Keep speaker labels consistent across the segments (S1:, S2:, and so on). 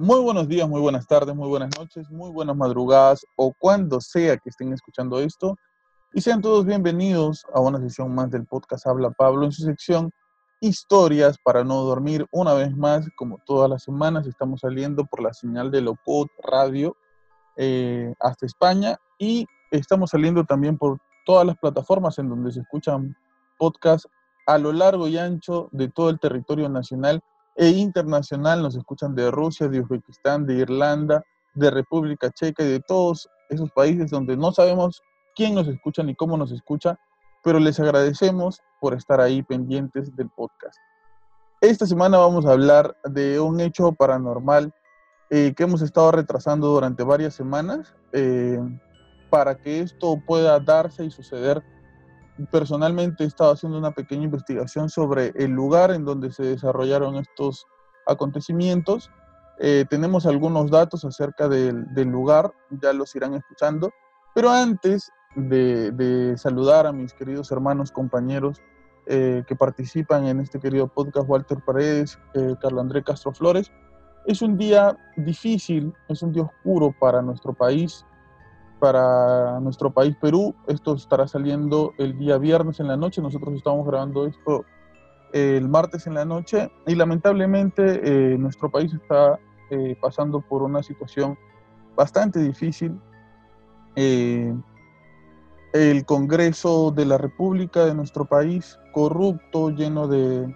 S1: Muy buenos días, muy buenas tardes, muy buenas noches, muy buenas madrugadas o cuando sea que estén escuchando esto. Y sean todos bienvenidos a una sesión más del podcast Habla Pablo en su sección Historias para no dormir. Una vez más, como todas las semanas, estamos saliendo por la señal de Locod Radio eh, hasta España y estamos saliendo también por todas las plataformas en donde se escuchan podcasts a lo largo y ancho de todo el territorio nacional e internacional. Nos escuchan de Rusia, de Uzbekistán, de Irlanda, de República Checa y de todos esos países donde no sabemos quién nos escucha ni cómo nos escucha, pero les agradecemos por estar ahí pendientes del podcast. Esta semana vamos a hablar de un hecho paranormal eh, que hemos estado retrasando durante varias semanas eh, para que esto pueda darse y suceder. Personalmente he estado haciendo una pequeña investigación sobre el lugar en donde se desarrollaron estos acontecimientos. Eh, tenemos algunos datos acerca del, lugar, ya los irán escuchando, pero antes de, saludar a mis queridos hermanos, compañeros eh, que participan en este querido podcast, Walter Paredes, eh, Carlos André Castro Flores. Es un día difícil, es un día oscuro para nuestro país, para nuestro país Perú. Esto estará saliendo el día viernes en la noche, nosotros estamos grabando esto el martes en la noche y lamentablemente eh, nuestro país está pasando por una situación bastante difícil. Eh, el Congreso de la República de nuestro país corrupto, lleno de,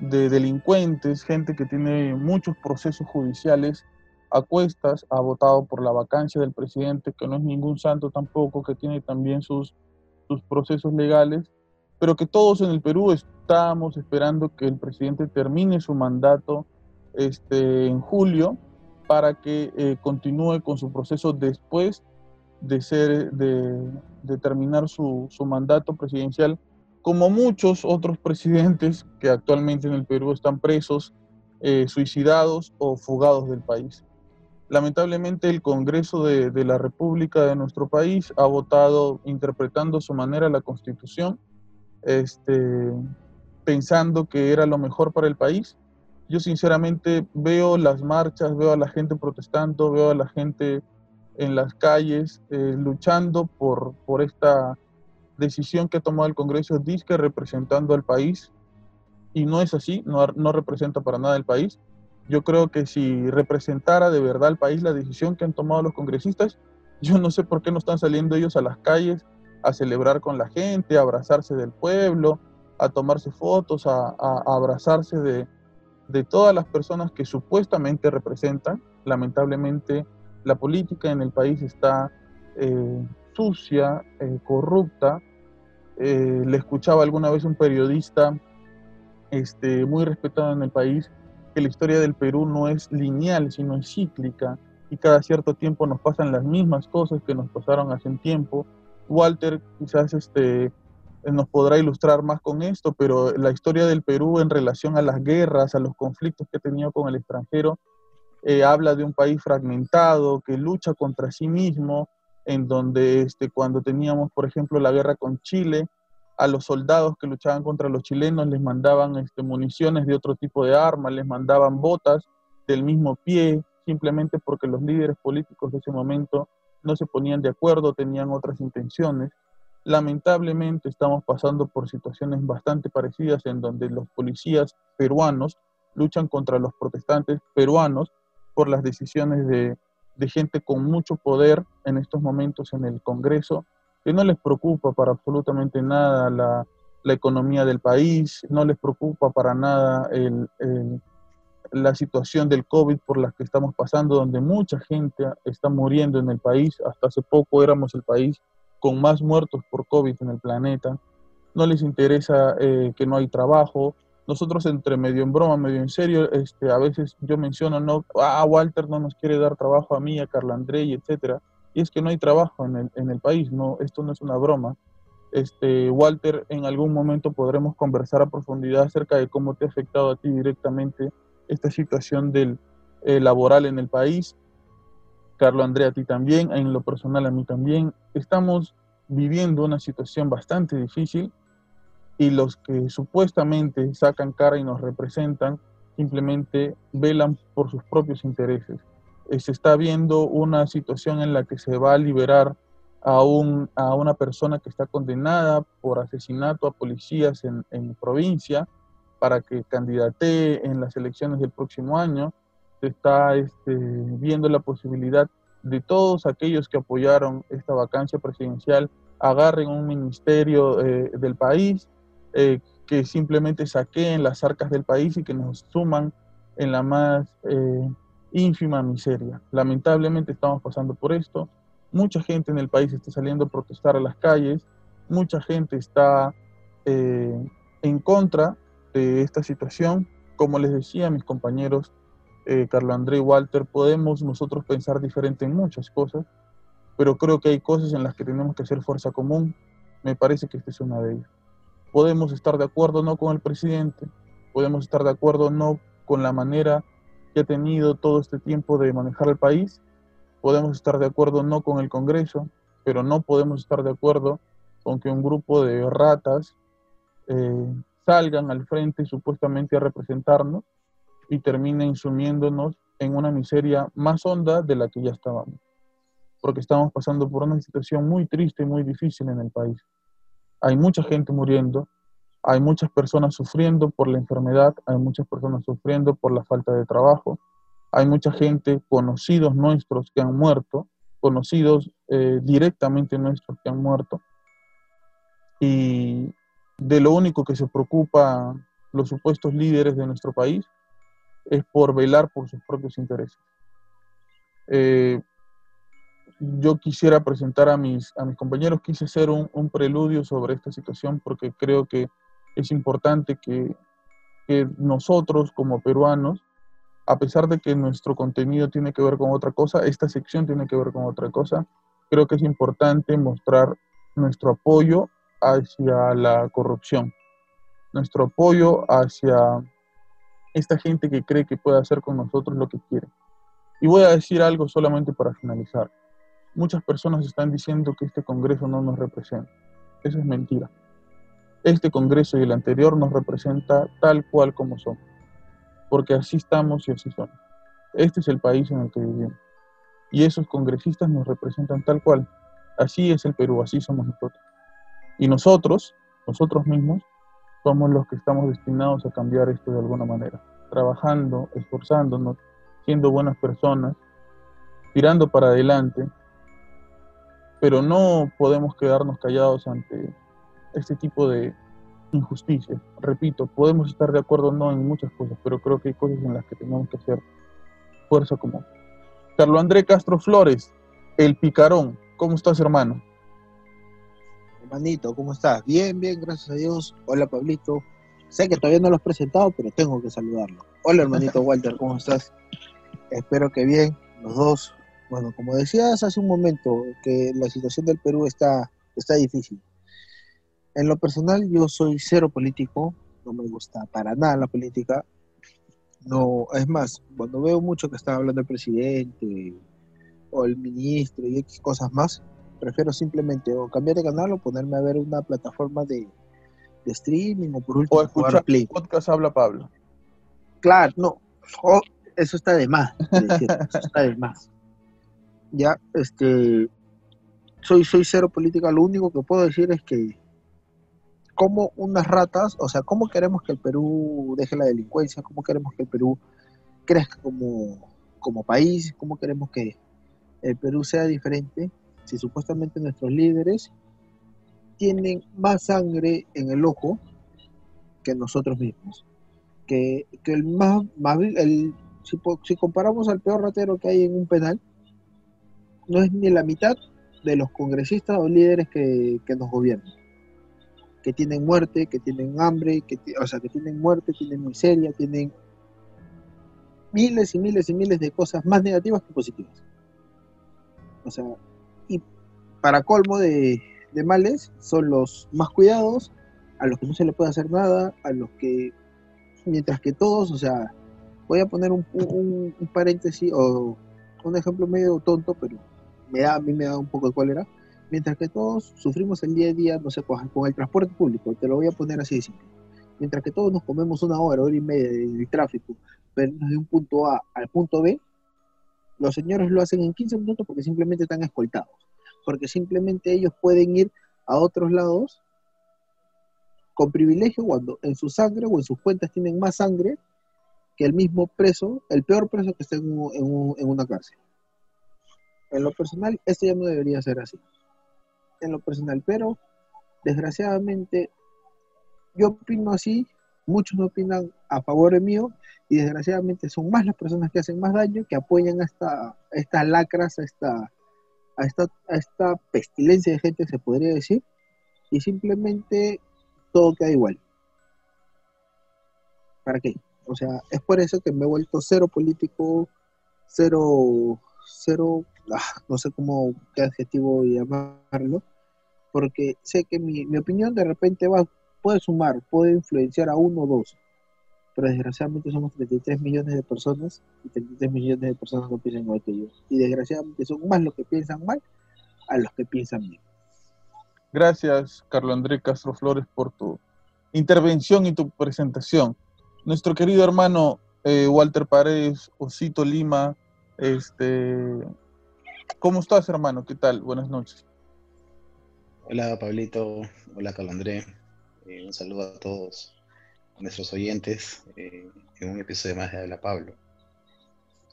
S1: delincuentes, gente que tiene muchos procesos judiciales a cuestas, ha votado por la vacancia del presidente, que no es ningún santo tampoco, que tiene también sus, sus procesos legales, pero que todos en el Perú estamos esperando que el presidente termine su mandato este, en julio para que eh, continúe con su proceso después de ser, de, terminar su, mandato presidencial, como muchos otros presidentes que actualmente en el Perú están presos, eh, suicidados o fugados del país. Lamentablemente el Congreso de, la República de nuestro país ha votado interpretando a su manera la Constitución, este, pensando que era lo mejor para el país. Yo sinceramente veo las marchas, veo a la gente protestando, veo a la gente en las calles eh, luchando por, por esta decisión que ha tomado el Congreso disque representando al país y no es así, no, no representa para nada el país. Yo creo que si representara de verdad al país la decisión que han tomado los congresistas, yo no sé por qué no están saliendo ellos a las calles a celebrar con la gente, a abrazarse del pueblo, a tomarse fotos, a, abrazarse de, de todas las personas que supuestamente representan. Lamentablemente la política en el país está eh, sucia, eh, corrupta. Eh, le escuchaba alguna vez un periodista este, muy respetado en el país que la historia del Perú no es lineal, sino es cíclica y cada cierto tiempo nos pasan las mismas cosas que nos pasaron hace un tiempo. Walter quizás este, nos podrá ilustrar más con esto, pero la historia del Perú en relación a las guerras, a los conflictos que ha tenido con el extranjero, eh, habla de un país fragmentado que lucha contra sí mismo, en donde este, cuando teníamos, por ejemplo, la guerra con Chile, a los soldados que luchaban contra los chilenos les mandaban este, municiones de otro tipo de armas, les mandaban botas del mismo pie, simplemente porque los líderes políticos de ese momento no se ponían de acuerdo, tenían otras intenciones. Lamentablemente estamos pasando por situaciones bastante parecidas en donde los policías peruanos luchan contra los protestantes peruanos por las decisiones de, gente con mucho poder en estos momentos en el Congreso, que no les preocupa para absolutamente nada la, economía del país, no les preocupa para nada la situación del COVID por la que estamos pasando, donde mucha gente está muriendo en el país. Hasta hace poco éramos el país con más muertos por COVID en el planeta. No les interesa eh, que no hay trabajo, nosotros entre medio en broma, medio en serio, este, a veces yo menciono, no, ah, Walter no nos quiere dar trabajo a mí, a Carla André, y etcétera. Y es que no hay trabajo en el, en el país, no, esto no es una broma. Este, Walter, en algún momento podremos conversar a profundidad acerca de cómo te ha afectado a ti directamente esta situación del eh, laboral en el país. Carlos André, a ti también, en lo personal a mí también. Estamos viviendo una situación bastante difícil y los que supuestamente sacan cara y nos representan simplemente velan por sus propios intereses. Eh, se está viendo una situación en la que se va a liberar a, un, a una persona que está condenada por asesinato a policías en, en provincia para que candidate en las elecciones del próximo año. Se está este, viendo la posibilidad de todos aquellos que apoyaron esta vacancia presidencial agarren un ministerio eh, del país, eh, que simplemente saqueen las arcas del país y que nos suman en la más ínfima miseria. Lamentablemente estamos pasando por esto. Mucha gente en el país está saliendo a protestar a las calles, mucha gente está en contra de esta situación. Como les decía mis compañeros, Carlos André y Walter, podemos nosotros pensar diferente en muchas cosas, pero creo que hay cosas en las que tenemos que hacer fuerza común. Me parece que esta es una de ellas. Podemos estar de acuerdo no con el presidente, podemos estar de acuerdo no con la manera que ha tenido todo este tiempo de manejar el país, podemos estar de acuerdo no con el Congreso, pero no podemos estar de acuerdo con que un grupo de ratas eh, salgan al frente supuestamente a representarnos y terminen sumiéndonos en una miseria más honda de la que ya estábamos porque estamos pasando por una situación muy triste y muy difícil en el país. Hay mucha gente muriendo, hay muchas personas sufriendo por la enfermedad, hay muchas personas sufriendo por la falta de trabajo, hay mucha gente, conocidos nuestros que han muerto, conocidos eh, directamente nuestros que han muerto, y de lo único que se preocupa los supuestos líderes de nuestro país es por velar por sus propios intereses. Eh, yo quisiera presentar a mis, a mis compañeros, quise hacer un, un preludio sobre esta situación porque creo que es importante que, nosotros como peruanos, a pesar de que nuestro contenido tiene que ver con otra cosa, esta sección tiene que ver con otra cosa, creo que es importante mostrar nuestro apoyo hacia la corrupción, nuestro apoyo hacia esta gente que cree que puede hacer con nosotros lo que quiere. Y voy a decir algo solamente para finalizar. Muchas personas están diciendo que este Congreso no nos representa. Eso es mentira. Este Congreso y el anterior nos representa tal cual como somos, porque así estamos y así somos. Este es el país en el que vivimos. Y esos congresistas nos representan tal cual. Así es el Perú, así somos nosotros. Y nosotros, nosotros mismos, somos los que estamos destinados a cambiar esto de alguna manera, trabajando, esforzándonos, siendo buenas personas, tirando para adelante, pero no podemos quedarnos callados ante este tipo de injusticia. Repito, podemos estar de acuerdo no en muchas cosas, pero creo que hay cosas en las que tenemos que hacer fuerza común. Carlos André Castro Flores, el picarón, ¿cómo estás, hermano?
S2: Hermanito, ¿cómo estás? Bien, bien, gracias a Dios. Hola, Pablito. Sé que todavía no lo has presentado, pero tengo que saludarlo. Hola, hermanito Walter, ¿cómo estás? Espero que bien, los dos bueno, como decías hace un momento, que la situación del Perú está, está difícil. En lo personal, yo soy cero político, no me gusta para nada la política. No, es más, cuando veo mucho que está hablando el presidente o el ministro y X cosas más, prefiero simplemente o cambiar de canal o ponerme a ver una plataforma de, de streaming o por último
S1: o escuchar Play. podcast habla Pablo.
S2: Claro, no, eso está de más, eso está de más ya, este, soy, soy cero política, lo único que puedo decir es que como unas ratas, o sea, cómo queremos que el Perú deje la delincuencia, cómo queremos que el Perú crezca como, como país, cómo queremos que el Perú sea diferente, si supuestamente nuestros líderes tienen más sangre en el ojo que nosotros mismos. Que, que el más, más el, si, si comparamos al peor ratero que hay en un penal, no es ni la mitad de los congresistas o líderes que, nos gobiernan. Que tienen muerte, que tienen hambre, que, o sea, que tienen muerte, tienen miseria, tienen miles y miles y miles de cosas más negativas que positivas. O sea, y para colmo de, males, son los más cuidados, a los que no se le puede hacer nada, a los que, mientras que todos, o sea, voy a poner un, un, paréntesis o un ejemplo medio tonto, pero me da, a mí me da un poco de cólera, mientras que todos sufrimos el día a día, no sé, con, el transporte público, te lo voy a poner así de simple. mientras que todos nos comemos una hora, hora y media de tráfico, pero de un punto A al punto B, los señores lo hacen en 15 minutos porque simplemente están escoltados, porque simplemente ellos pueden ir a otros lados con privilegio cuando en su sangre o en sus cuentas tienen más sangre que el mismo preso, el peor preso que esté en, en una cárcel. En lo personal, esto ya no debería ser así. En lo personal, pero desgraciadamente yo opino así, muchos no opinan a favor mío y desgraciadamente son más las personas que hacen más daño, que apoyan a, esta, estas lacras, a esta, a, esta, a esta pestilencia de gente, se podría decir, y simplemente todo queda igual. ¿Para qué? O sea, es por eso que me he vuelto cero político, cero, cero, ah, no sé cómo, qué adjetivo llamarlo, porque sé que mi, mi opinión de repente va, puede sumar, puede influenciar a uno o dos, pero desgraciadamente somos 33 millones de personas y 33 millones de personas no piensan igual que yo. Y desgraciadamente son más los que piensan mal a los que piensan bien.
S1: Gracias, Carlos André Castro Flores, por tu intervención y tu presentación. Nuestro querido hermano eh, Walter Paredes, Osito Lima, este, ¿cómo estás, hermano? ¿Qué tal? Buenas noches.
S3: Hola, Pablito. Hola, Carlos André. Eh, un saludo a todos nuestros oyentes eh, en un episodio más de Habla Pablo.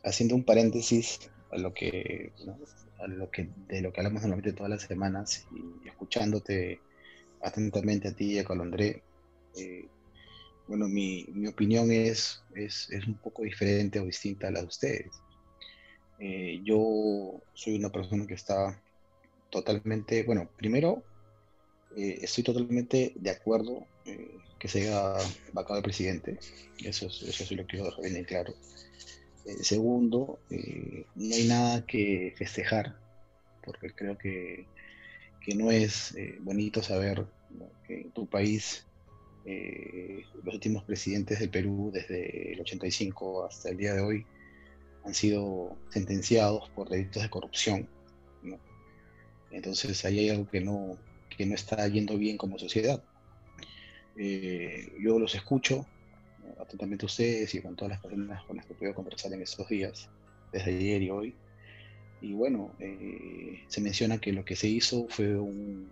S3: Haciendo un paréntesis a lo que, a lo que de lo que hablamos normalmente todas las semanas y escuchándote atentamente a ti y a Colondré, eh, bueno, mi, mi opinión es, es, es, un poco diferente o distinta a la de ustedes. Eh, yo soy una persona que está totalmente, bueno, primero, estoy totalmente de acuerdo que se haya vacado el presidente. Eso, eso sí lo quiero dejar bien claro. Eh, segundo, eh, no hay nada que festejar, porque creo que, que no es eh, bonito saber que en tu país los últimos presidentes del Perú, desde el 85 hasta el día de hoy, han sido sentenciados por delitos de corrupción. Entonces ahí hay algo que no, que no está yendo bien como sociedad. Eh, yo los escucho atentamente a ustedes y con todas las personas con las que puedo conversar en estos días, desde ayer y hoy. Y bueno, eh, se menciona que lo que se hizo fue un,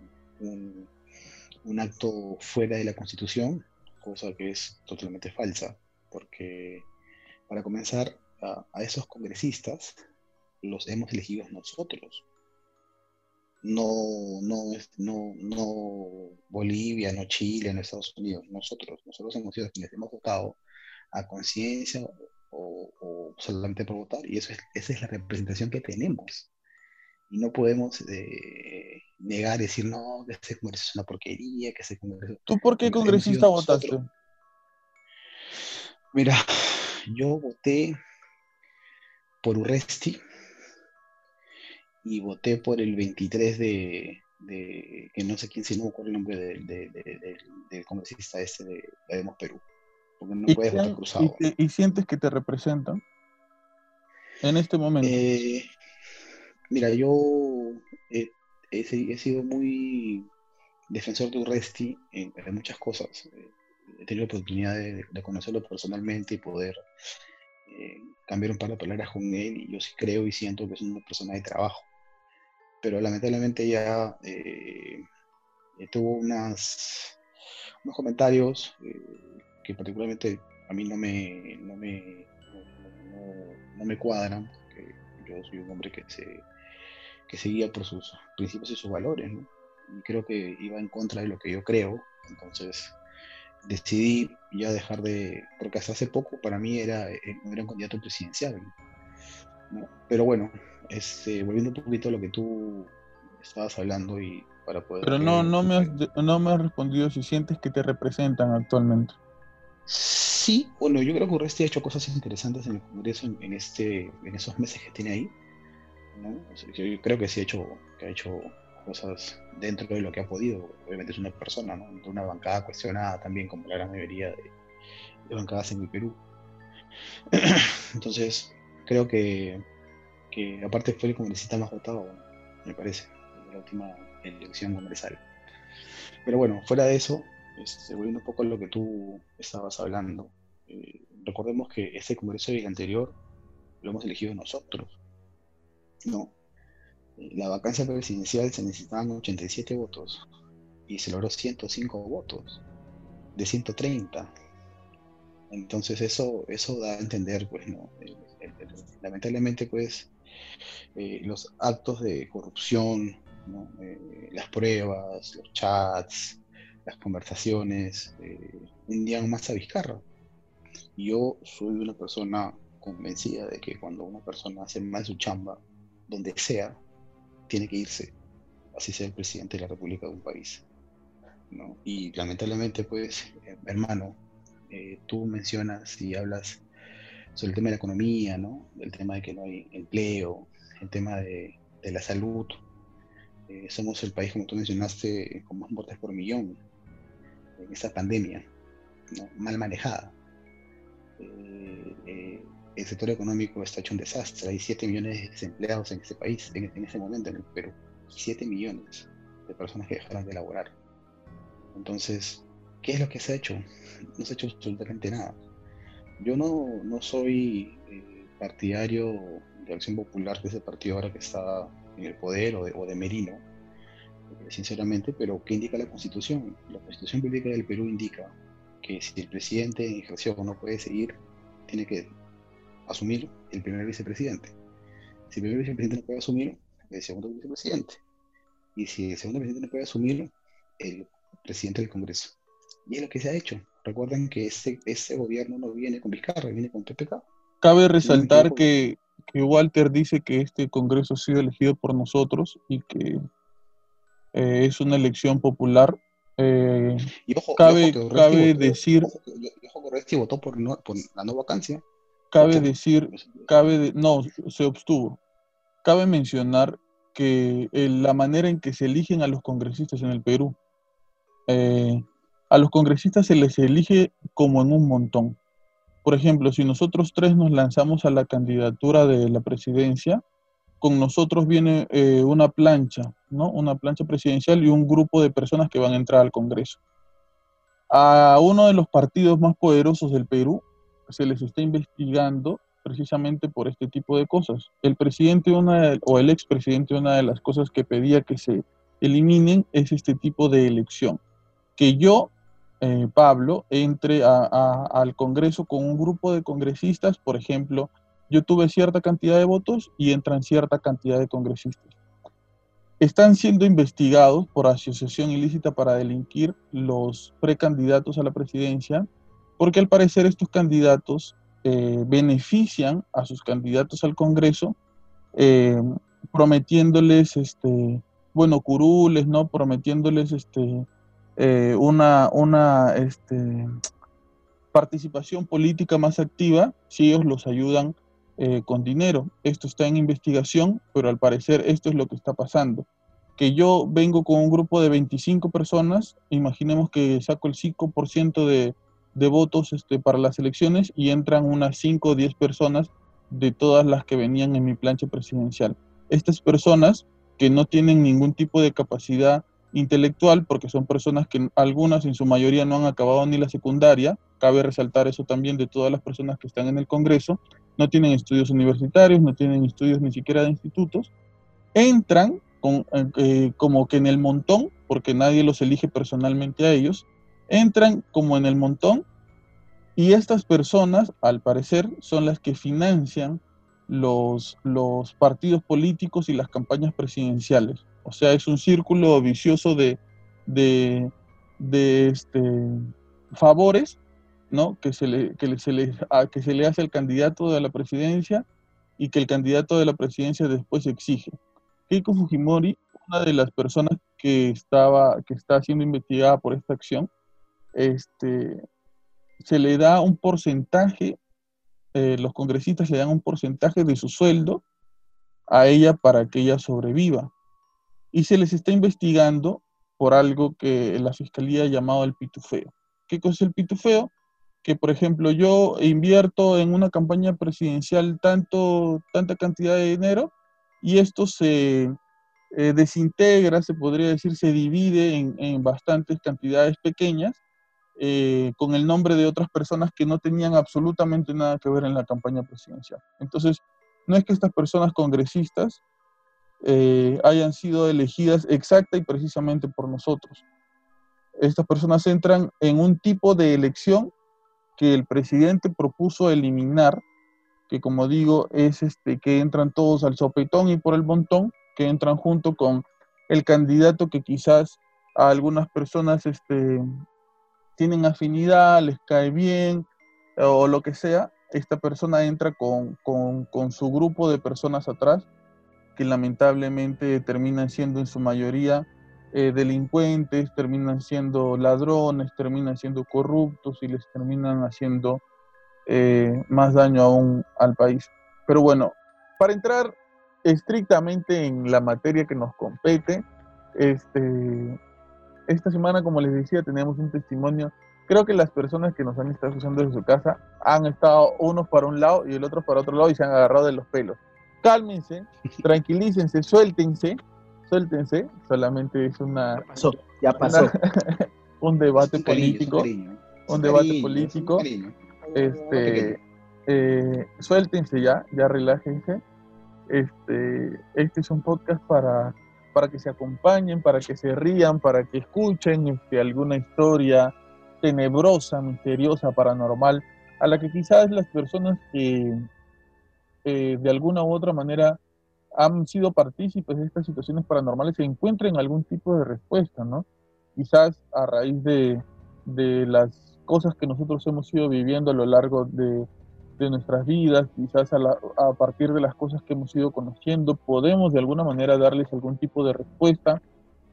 S3: un, acto fuera de la Constitución, cosa que es totalmente falsa, porque para comenzar, a esos congresistas los hemos elegido nosotros no, no, no, no Bolivia, no Chile, no Estados Unidos, nosotros, nosotros hemos sido quienes hemos votado a conciencia o, solamente por votar, y eso es, esa es la representación que tenemos. Y no podemos eh, negar, decir, no, que ese Congreso es una porquería, que ese Congreso...
S1: ¿Tú por qué congresista votaste?
S3: Mira, yo voté por Urresti, y voté por el 23 de, que no sé quién, si no me el nombre del, congresista este de Demos Perú. Porque no puedes votar cruzado.
S1: ¿y, sientes que te representan en este momento?
S3: Eh, mira, yo he, sido muy defensor de Urresti en, muchas cosas. He tenido la oportunidad de, conocerlo personalmente y poder eh, cambiar un par de palabras con él y yo sí creo y siento que es una persona de trabajo pero lamentablemente ya eh, tuvo unas, unos comentarios eh, que particularmente a mí no me, no me, no, me cuadran, porque yo soy un hombre que se, que seguía por sus principios y sus valores, y creo que iba en contra de lo que yo creo, entonces decidí ya dejar de, porque hasta hace poco para mí era, eh, era un candidato presidencial, pero bueno, este, volviendo un poquito a lo que tú estabas hablando y para poder...
S1: Pero no, no, me has, no me has respondido si sientes que te representan actualmente.
S3: Sí, bueno, yo creo que Urresti ha hecho cosas interesantes en el Congreso en, este, en esos meses que tiene ahí. yo creo que sí ha hecho, que ha hecho cosas dentro de lo que ha podido. Obviamente es una persona, ¿no? De una bancada cuestionada también, como la gran mayoría de, de bancadas en el Perú. Entonces, creo que que aparte fue el congresista más votado, me parece, en la última elección congresal. Pero bueno, fuera de eso, este, volviendo un poco a lo que tú estabas hablando, eh, recordemos que este Congreso y el anterior lo hemos elegido nosotros. No. La vacancia presidencial se necesitaban 87 votos y se logró 105 votos de 130. Entonces eso, eso da a entender, pues, ¿no? Lamentablemente, pues, eh, los actos de corrupción, eh, las pruebas, los chats, las conversaciones, eh, hundían más a Vizcarra. Yo soy una persona convencida de que cuando una persona hace más su chamba, donde sea, tiene que irse, así sea el presidente de la República de un país. Y lamentablemente, pues, hermano, eh, tú mencionas y hablas el tema de la economía, ¿no? El tema de que no hay empleo, el tema de, la salud. Eh, somos el país, como tú mencionaste, con más muertes por millón en esta pandemia, mal manejada. Eh, el sector económico está hecho un desastre. Hay 7 millones de desempleados en este país, en, en este momento en el Perú. 7 millones de personas que dejaron de laborar. Entonces, ¿qué es lo que se ha hecho? No se ha hecho absolutamente nada. Yo no, no soy eh, partidario de Acción Popular, que es el partido ahora que está en el poder, o de, o de Merino, eh, sinceramente, pero ¿qué indica la Constitución? La Constitución Política del Perú indica que si el presidente en ejercicio no puede seguir, tiene que asumir el primer vicepresidente. Si el primer vicepresidente no puede asumir, el segundo vicepresidente. Y si el segundo vicepresidente no puede asumir, el presidente del Congreso. Y es lo que se ha hecho. Recuerden que ese, ese gobierno no viene con Vizcarra, viene con PPK.
S1: Cabe resaltar que, que, Walter dice que este Congreso ha sido elegido por nosotros y que eh, es una elección popular. Eh, y ojo, cabe, cabe decir...
S3: Ojo, que votó por, por, la no vacancia.
S1: Cabe decir, cabe no, se obtuvo. Cabe mencionar que eh, la manera en que se eligen a los congresistas en el Perú eh, a los congresistas se les elige como en un montón. Por ejemplo, si nosotros tres nos lanzamos a la candidatura de la presidencia, con nosotros viene eh, una plancha, ¿no? Una plancha presidencial y un grupo de personas que van a entrar al Congreso. A uno de los partidos más poderosos del Perú se les está investigando precisamente por este tipo de cosas. El presidente una o el expresidente, una de las cosas que pedía que se eliminen es este tipo de elección que yo, eh, Pablo, entre al Congreso con un grupo de congresistas, por ejemplo, yo tuve cierta cantidad de votos y entran cierta cantidad de congresistas. Están siendo investigados por asociación ilícita para delinquir los precandidatos a la presidencia, porque al parecer estos candidatos eh, benefician a sus candidatos al Congreso, eh, prometiéndoles, este, bueno, curules, ¿no? Prometiéndoles, este, eh, una, una este, participación política más activa si ellos los ayudan eh, con dinero. Esto está en investigación, pero al parecer esto es lo que está pasando. Que yo vengo con un grupo de 25 personas, imaginemos que saco el 5% de, de votos este, para las elecciones y entran unas 5 o 10 personas de todas las que venían en mi plancha presidencial. Estas personas que no tienen ningún tipo de capacidad intelectual, porque son personas que algunas en su mayoría no han acabado ni la secundaria, cabe resaltar eso también de todas las personas que están en el Congreso, no tienen estudios universitarios, no tienen estudios ni siquiera de institutos, entran eh, como que en el montón, porque nadie los elige personalmente a ellos, entran como en el montón y estas personas, al parecer, son las que financian los, los partidos políticos y las campañas presidenciales. O sea, es un círculo vicioso de, de, este, favores ¿no? que, se le, que, se le, que se le hace al candidato de la presidencia y que el candidato de la presidencia después exige. Keiko Fujimori, una de las personas que, estaba, que está siendo investigada por esta acción, este, se le da un porcentaje, eh, los congresistas le dan un porcentaje de su sueldo a ella para que ella sobreviva y se les está investigando por algo que la fiscalía ha llamado el pitufeo. ¿Qué es el pitufeo? Que, por ejemplo, yo invierto en una campaña presidencial tanto, tanta cantidad de dinero y esto se eh, desintegra, se podría decir, se divide en, en bastantes cantidades pequeñas eh, con el nombre de otras personas que no tenían absolutamente nada que ver en la campaña presidencial. Entonces, no es que estas personas congresistas eh, hayan sido elegidas exacta y precisamente por nosotros. Estas personas entran en un tipo de elección que el presidente propuso eliminar, que como digo es este, que entran todos al sopetón y por el montón, que entran junto con el candidato que quizás a algunas personas este, tienen afinidad, les cae bien o lo que sea, esta persona entra con, con, su grupo de personas atrás que lamentablemente terminan siendo en su mayoría eh, delincuentes, terminan siendo ladrones, terminan siendo corruptos y les terminan haciendo eh, más daño aún al país. Pero bueno, para entrar estrictamente en la materia que nos compete, este, esta semana, como les decía, tenemos un testimonio creo que las personas que nos han estado escuchando desde su casa han estado unos para un lado y el otro para otro lado y se han agarrado de los pelos. Cálmense, tranquilícense, suéltense, suéltense, solamente es una...
S2: Ya pasó, ya pasó.
S1: un debate político, un, debate político. este, eh, suéltense ya, ya relájense. Este, este es un podcast para, para que se acompañen, para que se rían, para que escuchen este, alguna historia, tenebrosa, misteriosa, paranormal, a la que quizás las personas que eh, de alguna u otra manera han sido partícipes de estas situaciones paranormales se encuentren algún tipo de respuesta, ¿no? Quizás a raíz de, de las cosas que nosotros hemos ido viviendo a lo largo de, de nuestras vidas, quizás a, a, partir de las cosas que hemos ido conociendo, podemos de alguna manera darles algún tipo de respuesta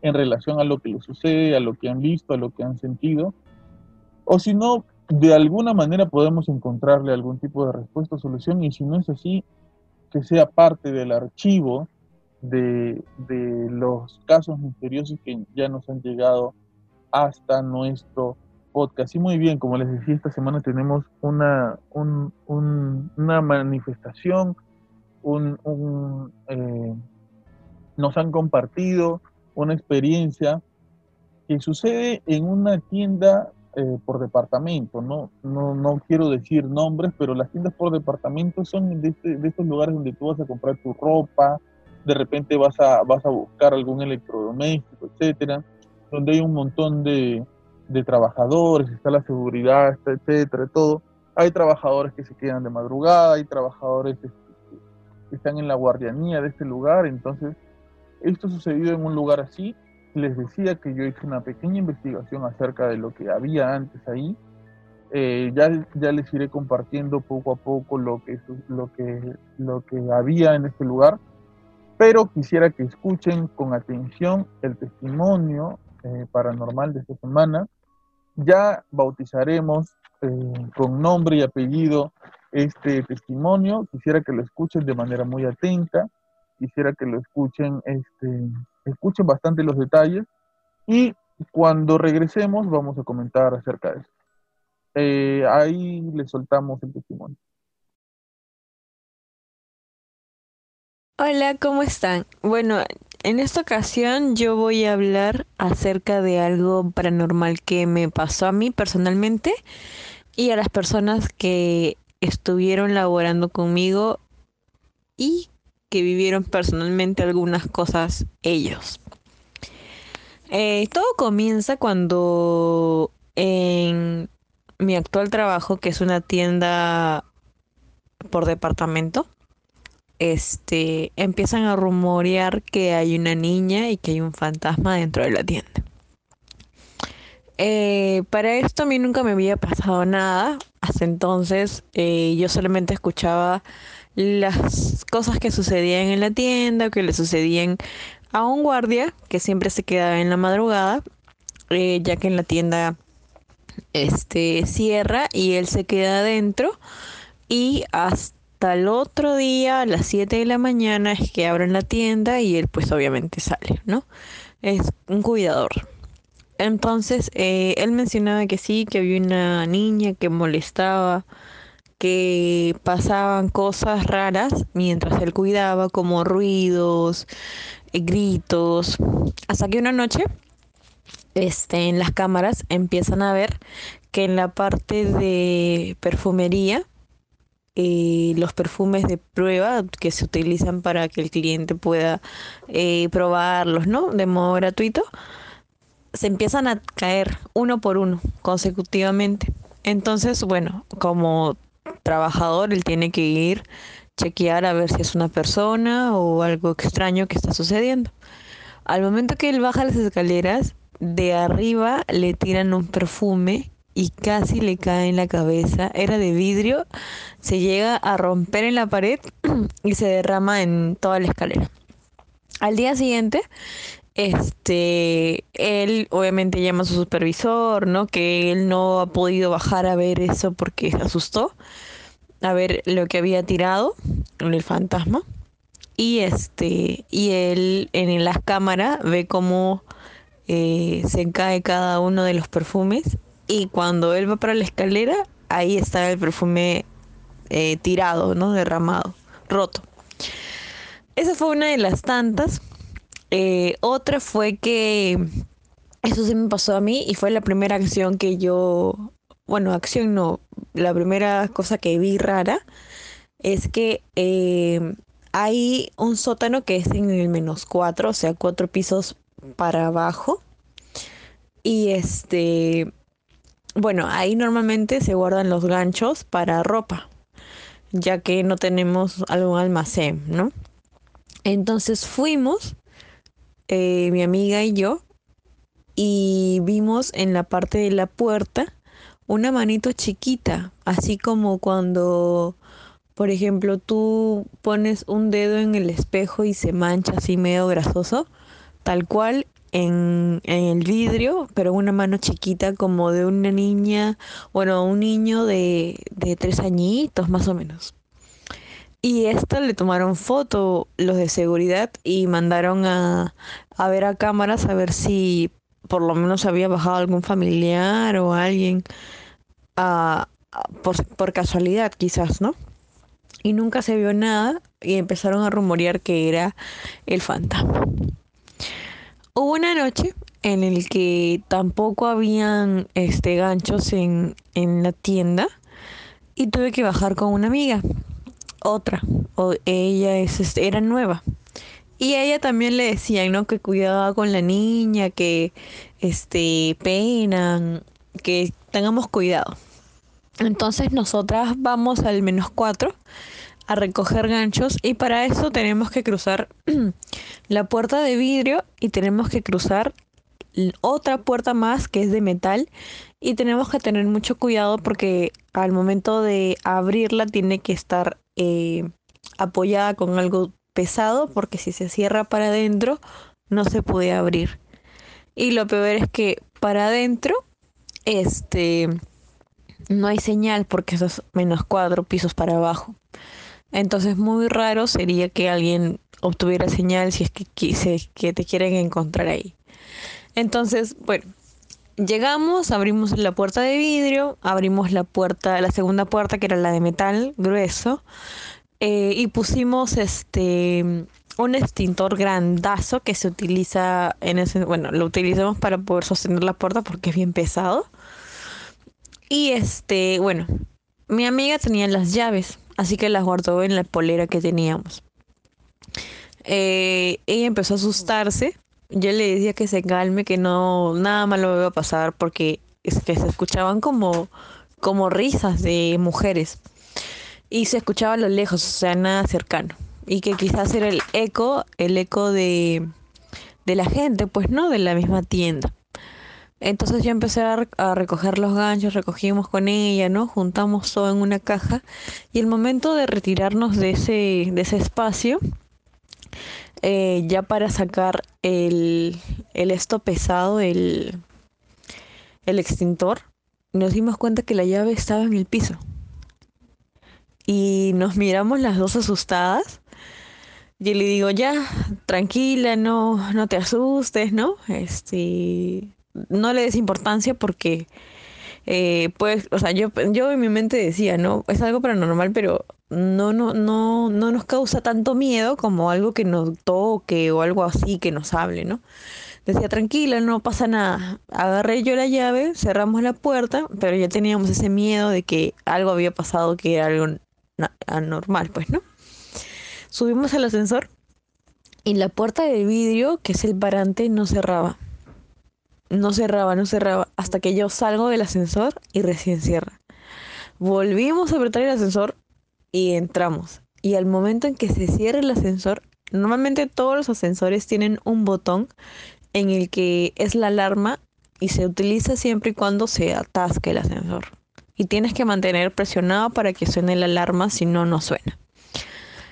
S1: en relación a lo que les sucede, a lo que han visto, a lo que han sentido, o si no, de alguna manera podemos encontrarle algún tipo de respuesta o solución, y si no es así, que sea parte del archivo de, los casos misteriosos que ya nos han llegado hasta nuestro podcast. Y muy bien, como les decía, esta semana tenemos una, una manifestación, un, eh, nos han compartido una experiencia que sucede en una tienda eh, por departamento, ¿no? ¿no? No quiero decir nombres, pero las tiendas por departamento son de, este, de, estos lugares donde tú vas a comprar tu ropa, de repente vas a, vas a buscar algún electrodoméstico, etcétera, donde hay un montón de, de trabajadores, está la seguridad, etcétera, todo. Hay trabajadores que se quedan de madrugada, hay trabajadores que, están en la guardianía de este lugar, entonces esto sucedido en un lugar así les decía que yo hice una pequeña investigación acerca de lo que había antes ahí. Eh, ya, ya les iré compartiendo poco a poco lo que, lo, que, lo que había en este lugar, pero quisiera que escuchen con atención el testimonio eh, paranormal de esta semana. Ya bautizaremos eh, con nombre y apellido este testimonio. Quisiera que lo escuchen de manera muy atenta. Quisiera que lo escuchen este, escuchen bastante los detalles y cuando regresemos vamos a comentar acerca de eso. Eh, ahí le soltamos el testimonio.
S4: Hola, ¿cómo están? Bueno, en esta ocasión yo voy a hablar acerca de algo paranormal que me pasó a mí personalmente y a las personas que estuvieron laborando conmigo y que vivieron personalmente algunas cosas ellos. Eh, todo comienza cuando en mi actual trabajo, que es una tienda por departamento, este, empiezan a rumorear que hay una niña y que hay un fantasma dentro de la tienda. Eh, para esto a mí nunca me había pasado nada. Hasta entonces eh, yo solamente escuchaba las cosas que sucedían en la tienda, que le sucedían a un guardia que siempre se quedaba en la madrugada, eh, ya que en la tienda este cierra y él se queda adentro y hasta el otro día a las 7 de la mañana es que abren la tienda y él pues obviamente sale, ¿no? Es un cuidador. Entonces eh, él mencionaba que sí, que había una niña que molestaba que pasaban cosas raras mientras él cuidaba, como ruidos, eh, gritos, hasta que una noche este, en las cámaras empiezan a ver que en la parte de perfumería, eh, los perfumes de prueba que se utilizan para que el cliente pueda eh, probarlos, ¿no? De modo gratuito, se empiezan a caer uno por uno consecutivamente. Entonces, bueno, como trabajador, él tiene que ir, chequear a ver si es una persona o algo extraño que está sucediendo. Al momento que él baja las escaleras, de arriba le tiran un perfume y casi le cae en la cabeza. Era de vidrio, se llega a romper en la pared y se derrama en toda la escalera. Al día siguiente, este, él obviamente llama a su supervisor, ¿no? Que él no ha podido bajar a ver eso porque se asustó, a ver lo que había tirado el fantasma. Y este, y él en las cámaras ve cómo eh, se cae cada uno de los perfumes y cuando él va para la escalera, ahí está el perfume eh, tirado, ¿no? Derramado, roto. Esa fue una de las tantas. Eh, otra fue que eso sí me pasó a mí y fue la primera acción que yo, bueno, acción no, la primera cosa que vi rara es que eh, hay un sótano que es en el menos cuatro, o sea, cuatro pisos para abajo. Y este, bueno, ahí normalmente se guardan los ganchos para ropa, ya que no tenemos algún almacén, ¿no? Entonces fuimos, eh, mi amiga y yo, y vimos en la parte de la puerta una manito chiquita, así como cuando, por ejemplo, tú pones un dedo en el espejo y se mancha así medio grasoso, tal cual en, el vidrio, pero una mano chiquita como de una niña, bueno, un niño de, de tres añitos más o menos. Y esto le tomaron foto los de seguridad y mandaron a, a ver a cámaras a ver si por lo menos había bajado algún familiar o alguien por, por casualidad quizás, ¿no? Y nunca se vio nada y empezaron a rumorear que era el fantasma. Hubo una noche en el que tampoco habían este ganchos en, en la tienda y tuve que bajar con una amiga, otra, o ella es, este, era nueva. Y ella también le decían, ¿no? Que cuidaba con la niña, que este penan, que tengamos cuidado. Entonces nosotras vamos al menos cuatro a recoger ganchos y para eso tenemos que cruzar la puerta de vidrio y tenemos que cruzar otra puerta más que es de metal y tenemos que tener mucho cuidado porque al momento de abrirla tiene que estar eh, apoyada con algo pesado porque si se cierra para adentro no se puede abrir y lo peor es que para adentro este no hay señal porque es menos cuatro pisos para abajo entonces muy raro sería que alguien obtuviera señal si es que, que te quieren encontrar ahí. Entonces, bueno, llegamos, abrimos la puerta de vidrio, abrimos la puerta, la segunda puerta que era la de metal grueso, eh, y pusimos este un extintor grandazo que se utiliza en ese, bueno, lo utilizamos para poder sostener la puerta porque es bien pesado. Y este, bueno, mi amiga tenía las llaves así que las guardó en la polera que teníamos. Eh, ella empezó a asustarse. Yo le decía que se calme, que no nada malo iba a pasar porque es que se escuchaban como, como risas de mujeres y se escuchaba a lo lejos, o sea, nada cercano. Y que quizás era el eco, el eco de, de la gente, pues no de la misma tienda. Entonces yo empecé a, recoger los ganchos, recogimos con ella, ¿no? Juntamos todo en una caja y el momento de retirarnos de ese, de ese espacio, eh, ya para sacar el, el esto pesado, el, el extintor, nos dimos cuenta que la llave estaba en el piso. Y nos miramos las dos asustadas. Y le digo, ya, tranquila, no, no te asustes, ¿no? Este, no le des importancia porque, eh, pues, o sea, yo, yo en mi mente decía, ¿no? Es algo paranormal, pero no, no, no, no nos causa tanto miedo como algo que nos toque o algo así que nos hable, ¿no? decía, tranquila, no pasa nada. Agarré yo la llave, cerramos la puerta, pero ya teníamos ese miedo de que algo había pasado, que era algo anormal, pues, ¿no? Subimos al ascensor y la puerta de vidrio, que es el parante, no cerraba. No cerraba, no cerraba, hasta que yo salgo del ascensor y recién cierra. Volvimos a apretar el ascensor y entramos. Y al momento en que se cierra el ascensor, normalmente todos los ascensores tienen un botón en el que es la alarma y se utiliza siempre y cuando se atasque el ascensor. Y tienes que mantener presionado para que suene la alarma, si no, no suena.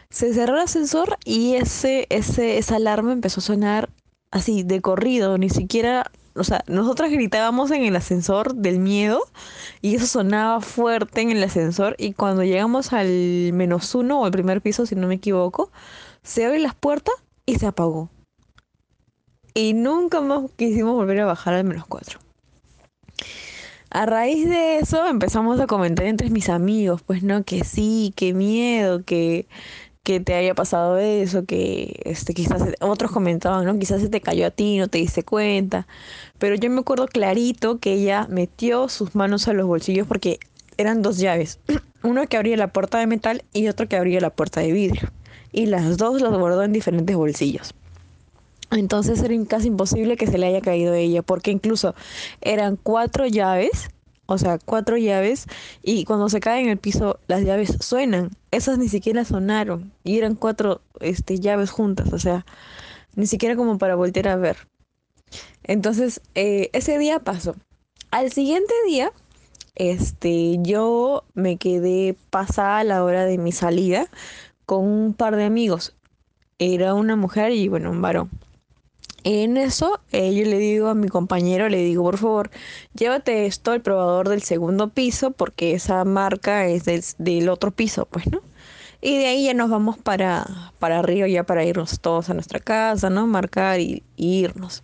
S4: Se cerró el ascensor y ese, ese, esa alarma empezó a sonar así, de corrido, ni siquiera, o sea, nosotras gritábamos en el ascensor del miedo y eso sonaba fuerte en el ascensor y cuando llegamos al menos uno o el primer piso, si no me equivoco, se abre las puertas y se apagó. Y nunca más quisimos volver a bajar al menos cuatro. A raíz de eso empezamos a comentar entre mis amigos, pues no, que sí, qué miedo, que que te haya pasado eso, que este, quizás otros comentaban, ¿no? Quizás se te cayó a ti, no te diste cuenta. Pero yo me acuerdo clarito que ella metió sus manos a los bolsillos porque eran dos llaves. Uno que abría la puerta de metal y otro que abría la puerta de vidrio. Y las dos las guardó en diferentes bolsillos. Entonces era casi imposible que se le haya caído a ella, porque incluso eran cuatro llaves o sea, cuatro llaves y cuando se cae en el piso las llaves suenan. Esas ni siquiera sonaron y eran cuatro este, llaves juntas, o sea, ni siquiera como para voltear a ver. Entonces, eh, ese día pasó. Al siguiente día, este, yo me quedé pasada a la hora de mi salida con un par de amigos. Era una mujer y bueno, un varón. En eso, eh, yo le digo a mi compañero, le digo, por favor, llévate esto al probador del segundo piso, porque esa marca es del, otro piso, pues, ¿no? Y de ahí ya nos vamos para, para ya para irnos todos a nuestra casa, ¿no? Marcar y, irnos.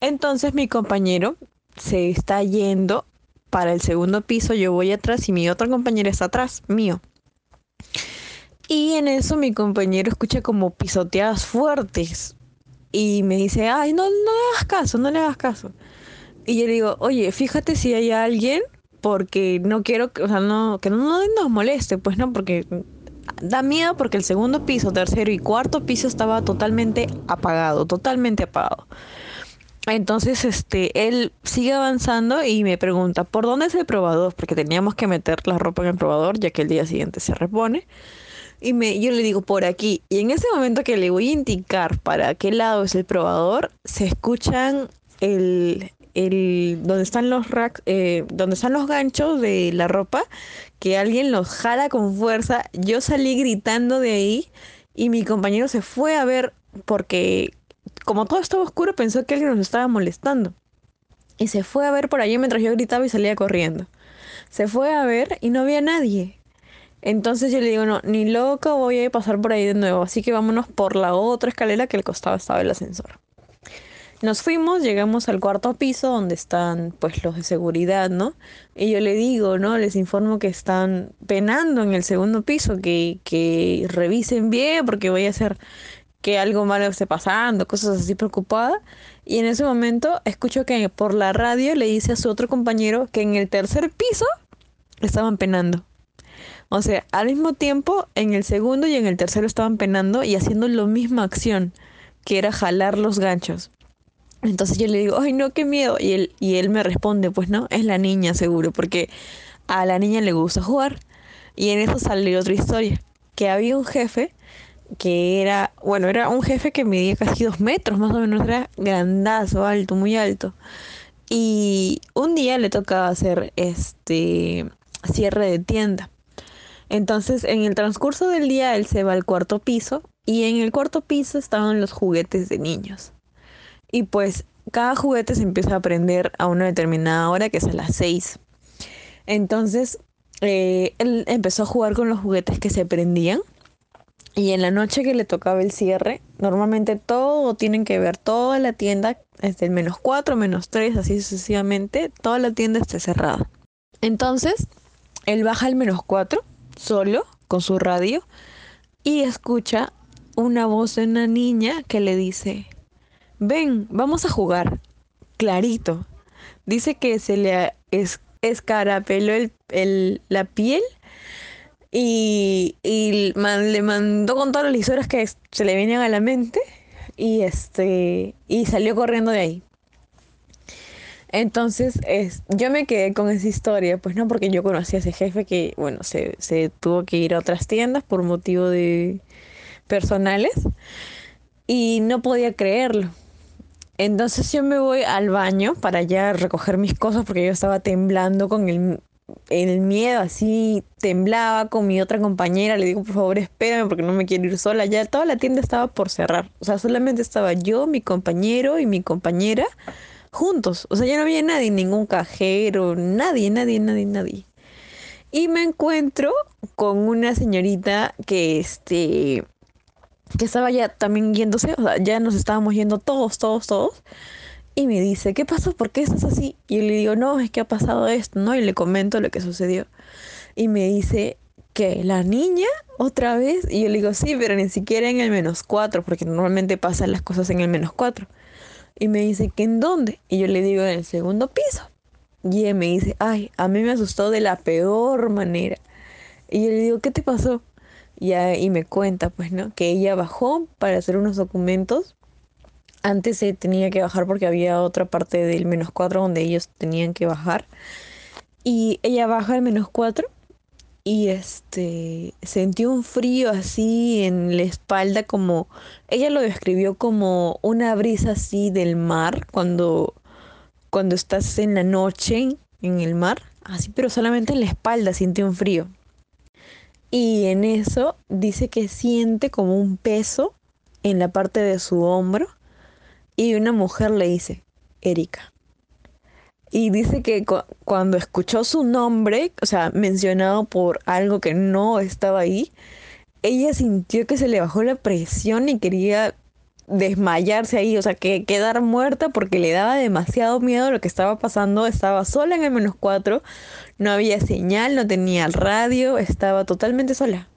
S4: Entonces mi compañero se está yendo para el segundo piso, yo voy atrás y mi otro compañero está atrás, mío. Y en eso mi compañero escucha como pisoteadas fuertes y me dice, ay, no, no le hagas caso, no le hagas caso. Y yo le digo, oye, fíjate si hay alguien, porque no quiero, o sea, no, que no, nos moleste, pues no, porque da miedo porque el segundo piso, tercero y cuarto piso estaba totalmente apagado, totalmente apagado. Entonces, este, él sigue avanzando y me pregunta, ¿por dónde es el probador? Porque teníamos que meter la ropa en el probador, ya que el día siguiente se repone. Y me, yo le digo por aquí. Y en ese momento que le voy a indicar para qué lado es el probador, se escuchan el, el donde están los racks, eh, donde están los ganchos de la ropa, que alguien los jala con fuerza. Yo salí gritando de ahí y mi compañero se fue a ver porque como todo estaba oscuro pensó que alguien nos estaba molestando. Y se fue a ver por allí mientras yo gritaba y salía corriendo. Se fue a ver y no había nadie. Entonces yo le digo, no, ni loco voy a pasar por ahí de nuevo, así que vámonos por la otra escalera que al costado estaba el ascensor. Nos fuimos, llegamos al cuarto piso donde están pues los de seguridad, ¿no? Y yo le digo, ¿no? Les informo que están penando en el segundo piso, que, que revisen bien porque voy a hacer que algo malo esté pasando, cosas así preocupada. Y en ese momento escucho que por la radio le dice a su otro compañero que en el tercer piso estaban penando. O sea, al mismo tiempo, en el segundo y en el tercero estaban penando y haciendo la misma acción, que era jalar los ganchos. Entonces yo le digo, ay no, qué miedo. Y él, y él me responde, pues no, es la niña seguro, porque a la niña le gusta jugar. Y en eso salió otra historia, que había un jefe que era, bueno, era un jefe que medía casi dos metros, más o menos, era grandazo, alto, muy alto. Y un día le tocaba hacer este cierre de tienda. Entonces, en el transcurso del día, él se va al cuarto piso y en el cuarto piso estaban los juguetes de niños. Y pues cada juguete se empieza a prender a una determinada hora, que es a las 6. Entonces, eh, él empezó a jugar con los juguetes que se prendían. Y en la noche que le tocaba el cierre, normalmente todo tienen que ver, toda la tienda, desde el menos 4, menos 3, así sucesivamente, toda la tienda está cerrada. Entonces, él baja al menos 4 solo con su radio y escucha una voz de una niña que le dice, ven, vamos a jugar. Clarito. Dice que se le es, escarapeló el, la piel y, le mandó con todas las lisuras que se le venían a la mente y este y salió corriendo de ahí. Entonces, es, yo me quedé con esa historia, pues no porque yo conocí a ese jefe que, bueno, se, se tuvo que ir a otras tiendas por motivo de personales y no podía creerlo. Entonces yo me voy al baño para ya recoger mis cosas porque yo estaba temblando con el, el miedo, así temblaba con mi otra compañera. Le digo, por favor, espérame porque no me quiero ir sola. Ya toda la tienda estaba por cerrar. O sea, solamente estaba yo, mi compañero y mi compañera juntos. O sea, ya no había nadie, ningún cajero, nadie, nadie, nadie, nadie. Y me encuentro con una señorita que este que estaba ya también yéndose, o sea, ya nos estábamos yendo todos, todos, todos. Y me dice, ¿qué pasó? ¿Por qué estás así? Y le digo, no, es que ha pasado esto, ¿no? Y le comento lo que sucedió. Y me dice, ¿qué? ¿La niña? ¿Otra vez? Y yo le digo, sí, pero ni siquiera en el menos cuatro, porque normalmente pasan las cosas en el menos cuatro. Y me dice, ¿que en dónde? Y yo le digo, en el segundo piso. Y él me dice, ay, a mí me asustó de la peor manera. Y yo le digo, ¿qué te pasó? y me cuenta, pues, ¿no? Que ella bajó para hacer unos documentos. Antes se tenía que bajar porque había otra parte del menos cuatro donde ellos tenían que bajar. Y ella baja al menos cuatro y este sentió un frío así en la espalda como ella lo describió como una brisa así del mar cuando cuando estás en la noche en el mar así pero solamente en la espalda sintió un frío y en eso dice que siente como un peso en la parte de su hombro y una mujer le dice, Erika. Y dice que cuando escuchó su nombre, o sea, mencionado por algo que no estaba ahí, ella sintió que se le bajó la presión y quería desmayarse ahí, o sea, que quedar muerta porque le daba demasiado miedo lo que estaba pasando. Estaba sola en el menos cuatro, no había señal, no tenía radio, estaba totalmente sola.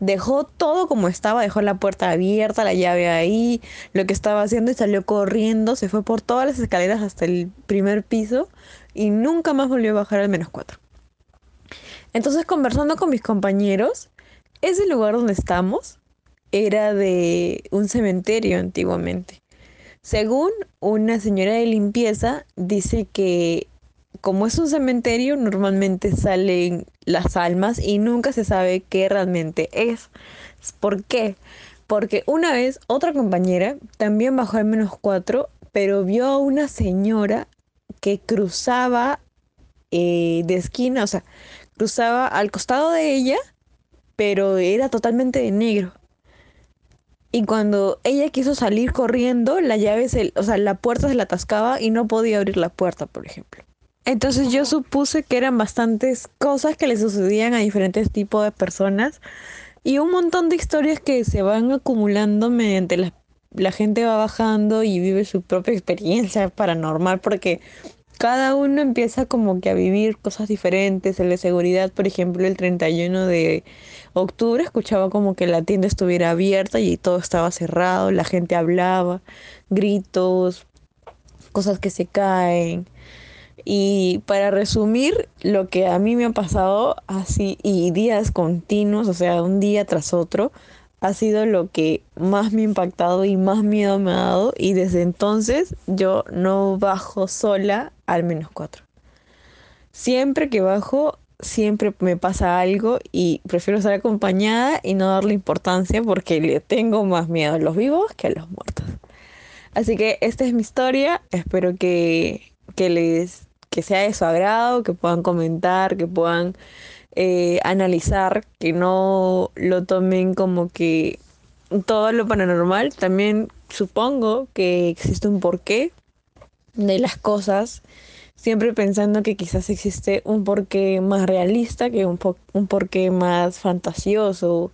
S4: Dejó todo como estaba, dejó la puerta abierta, la llave ahí, lo que estaba haciendo y salió corriendo, se fue por todas las escaleras hasta el primer piso y nunca más volvió a bajar al menos cuatro. Entonces conversando con mis compañeros, ese lugar donde estamos era de un cementerio antiguamente. Según una señora de limpieza, dice que como es un cementerio, normalmente salen las almas y nunca se sabe qué realmente es. ¿Por qué? Porque una vez otra compañera también bajó al menos cuatro, pero vio a una señora que cruzaba eh, de esquina, o sea, cruzaba al costado de ella, pero era totalmente de negro. Y cuando ella quiso salir corriendo, la llave se, o sea, la puerta se la atascaba y no podía abrir la puerta, por ejemplo. Entonces yo supuse que eran bastantes cosas que le sucedían a diferentes tipos de personas y un montón de historias que se van acumulando mediante la, la gente va bajando y vive su propia experiencia paranormal porque cada uno empieza como que a vivir cosas diferentes. El de seguridad, por ejemplo, el 31 de octubre escuchaba como que la tienda estuviera abierta y todo estaba cerrado, la gente hablaba, gritos, cosas que se caen. Y para resumir, lo que a mí me ha pasado así y días continuos, o sea, un día tras otro, ha sido lo que más me ha impactado y más miedo me ha dado y desde entonces yo no bajo sola al menos cuatro. Siempre que bajo, siempre me pasa algo y prefiero estar acompañada y no darle importancia porque le tengo más miedo a los vivos que a los muertos. Así que esta es mi historia, espero que, que les que sea de su agrado, que puedan comentar, que puedan eh, analizar, que no lo tomen como que todo lo paranormal. También supongo que existe un porqué de las cosas, siempre pensando que quizás existe un porqué más realista que un, porqué más fantasioso.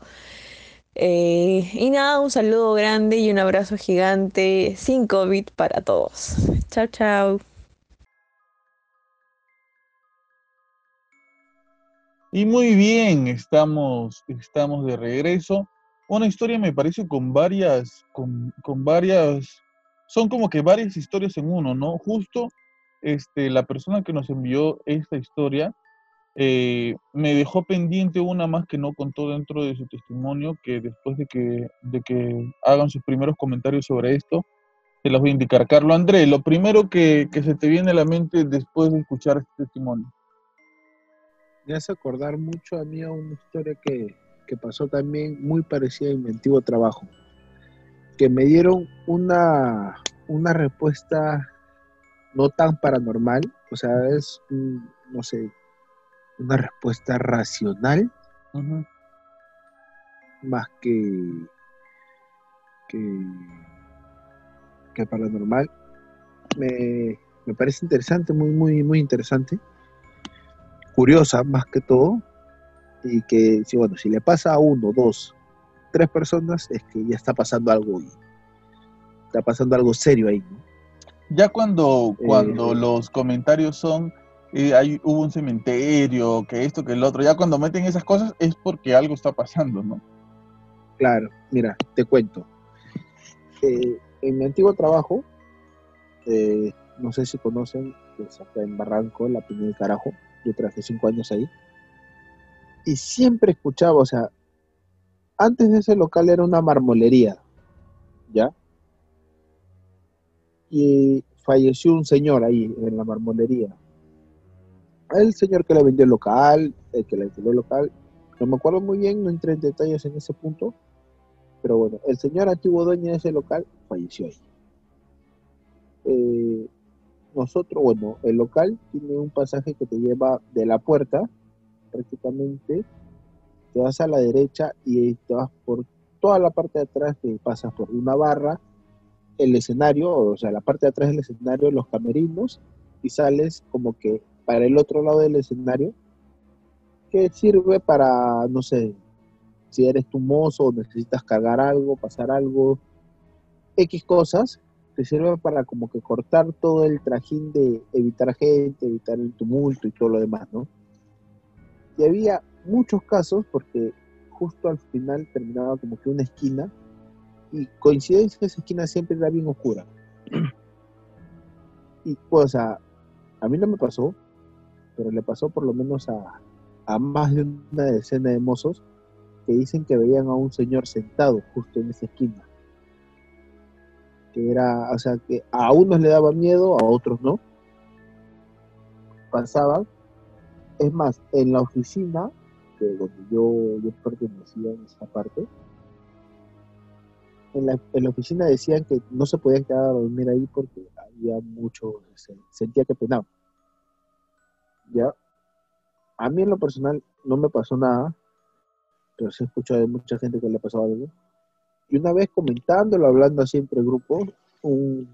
S4: Eh, y nada, un saludo grande y un abrazo gigante sin COVID para todos. Chao, chao.
S1: Y muy bien, estamos, estamos de regreso. Una historia me parece con varias, con, con varias son como que varias historias en uno, ¿no? Justo este, la persona que nos envió esta historia eh, me dejó pendiente una más que no contó dentro de su testimonio, que después de que, de que hagan sus primeros comentarios sobre esto, se las voy a indicar. Carlos André, lo primero que, que se te viene a la mente después de escuchar este testimonio.
S2: Me hace acordar mucho a mí a una historia que, que pasó también muy parecida en mi antiguo trabajo, que me dieron una, una respuesta no tan paranormal, o sea, es, no sé, una respuesta racional, más que, que, que paranormal. Me, me parece interesante, muy, muy, muy interesante. Curiosa más que todo. Y que, si, bueno, si le pasa a uno, dos, tres personas, es que ya está pasando algo. Está pasando algo serio ahí,
S1: Ya cuando, cuando eh, los comentarios son eh, hay, hubo un cementerio, que esto, que el otro. Ya cuando meten esas cosas es porque algo está pasando, ¿no?
S2: Claro, mira, te cuento. Eh, en mi antiguo trabajo, eh, no sé si conocen, pues acá en Barranco, la Piña del Carajo, yo trabajé cinco años ahí, y siempre escuchaba, o sea, antes de ese local era una marmolería, ¿ya? Y falleció un señor ahí en la marmolería, el señor que le vendió el local, el que le vendió el local, no me acuerdo muy bien, no entré en detalles en ese punto, pero bueno, el señor antiguo dueño de ese local falleció ahí. Eh, nosotros, bueno, el local tiene un pasaje que te lleva de la puerta, prácticamente, te vas a la derecha y te vas por toda la parte de atrás, que pasas por una barra, el escenario, o sea, la parte de atrás del escenario, los camerinos, y sales como que para el otro lado del escenario, que sirve para, no sé, si eres tu mozo o necesitas cargar algo, pasar algo, X cosas, te sirve para como que cortar todo el trajín de evitar gente, evitar el tumulto y todo lo demás, ¿no? Y había muchos casos porque justo al final terminaba como que una esquina y coincidencia esa esquina siempre era bien oscura. Y pues, o sea, a mí no me pasó, pero le pasó por lo menos a, más de una decena de mozos que dicen que veían a un señor sentado justo en esa esquina. Que era, o sea, que a unos le daba miedo, a otros no. Pasaban. Es más, en la oficina, que donde yo, yo pertenecía en esa parte, en la, en la, oficina decían que no se podían quedar a dormir ahí porque había mucho, se, sentía que penaba. ¿ya? A mí en lo personal no me pasó nada, pero sí he escuchado de mucha gente que le ha pasado algo. Y una vez comentándolo, hablando así entre grupos, un,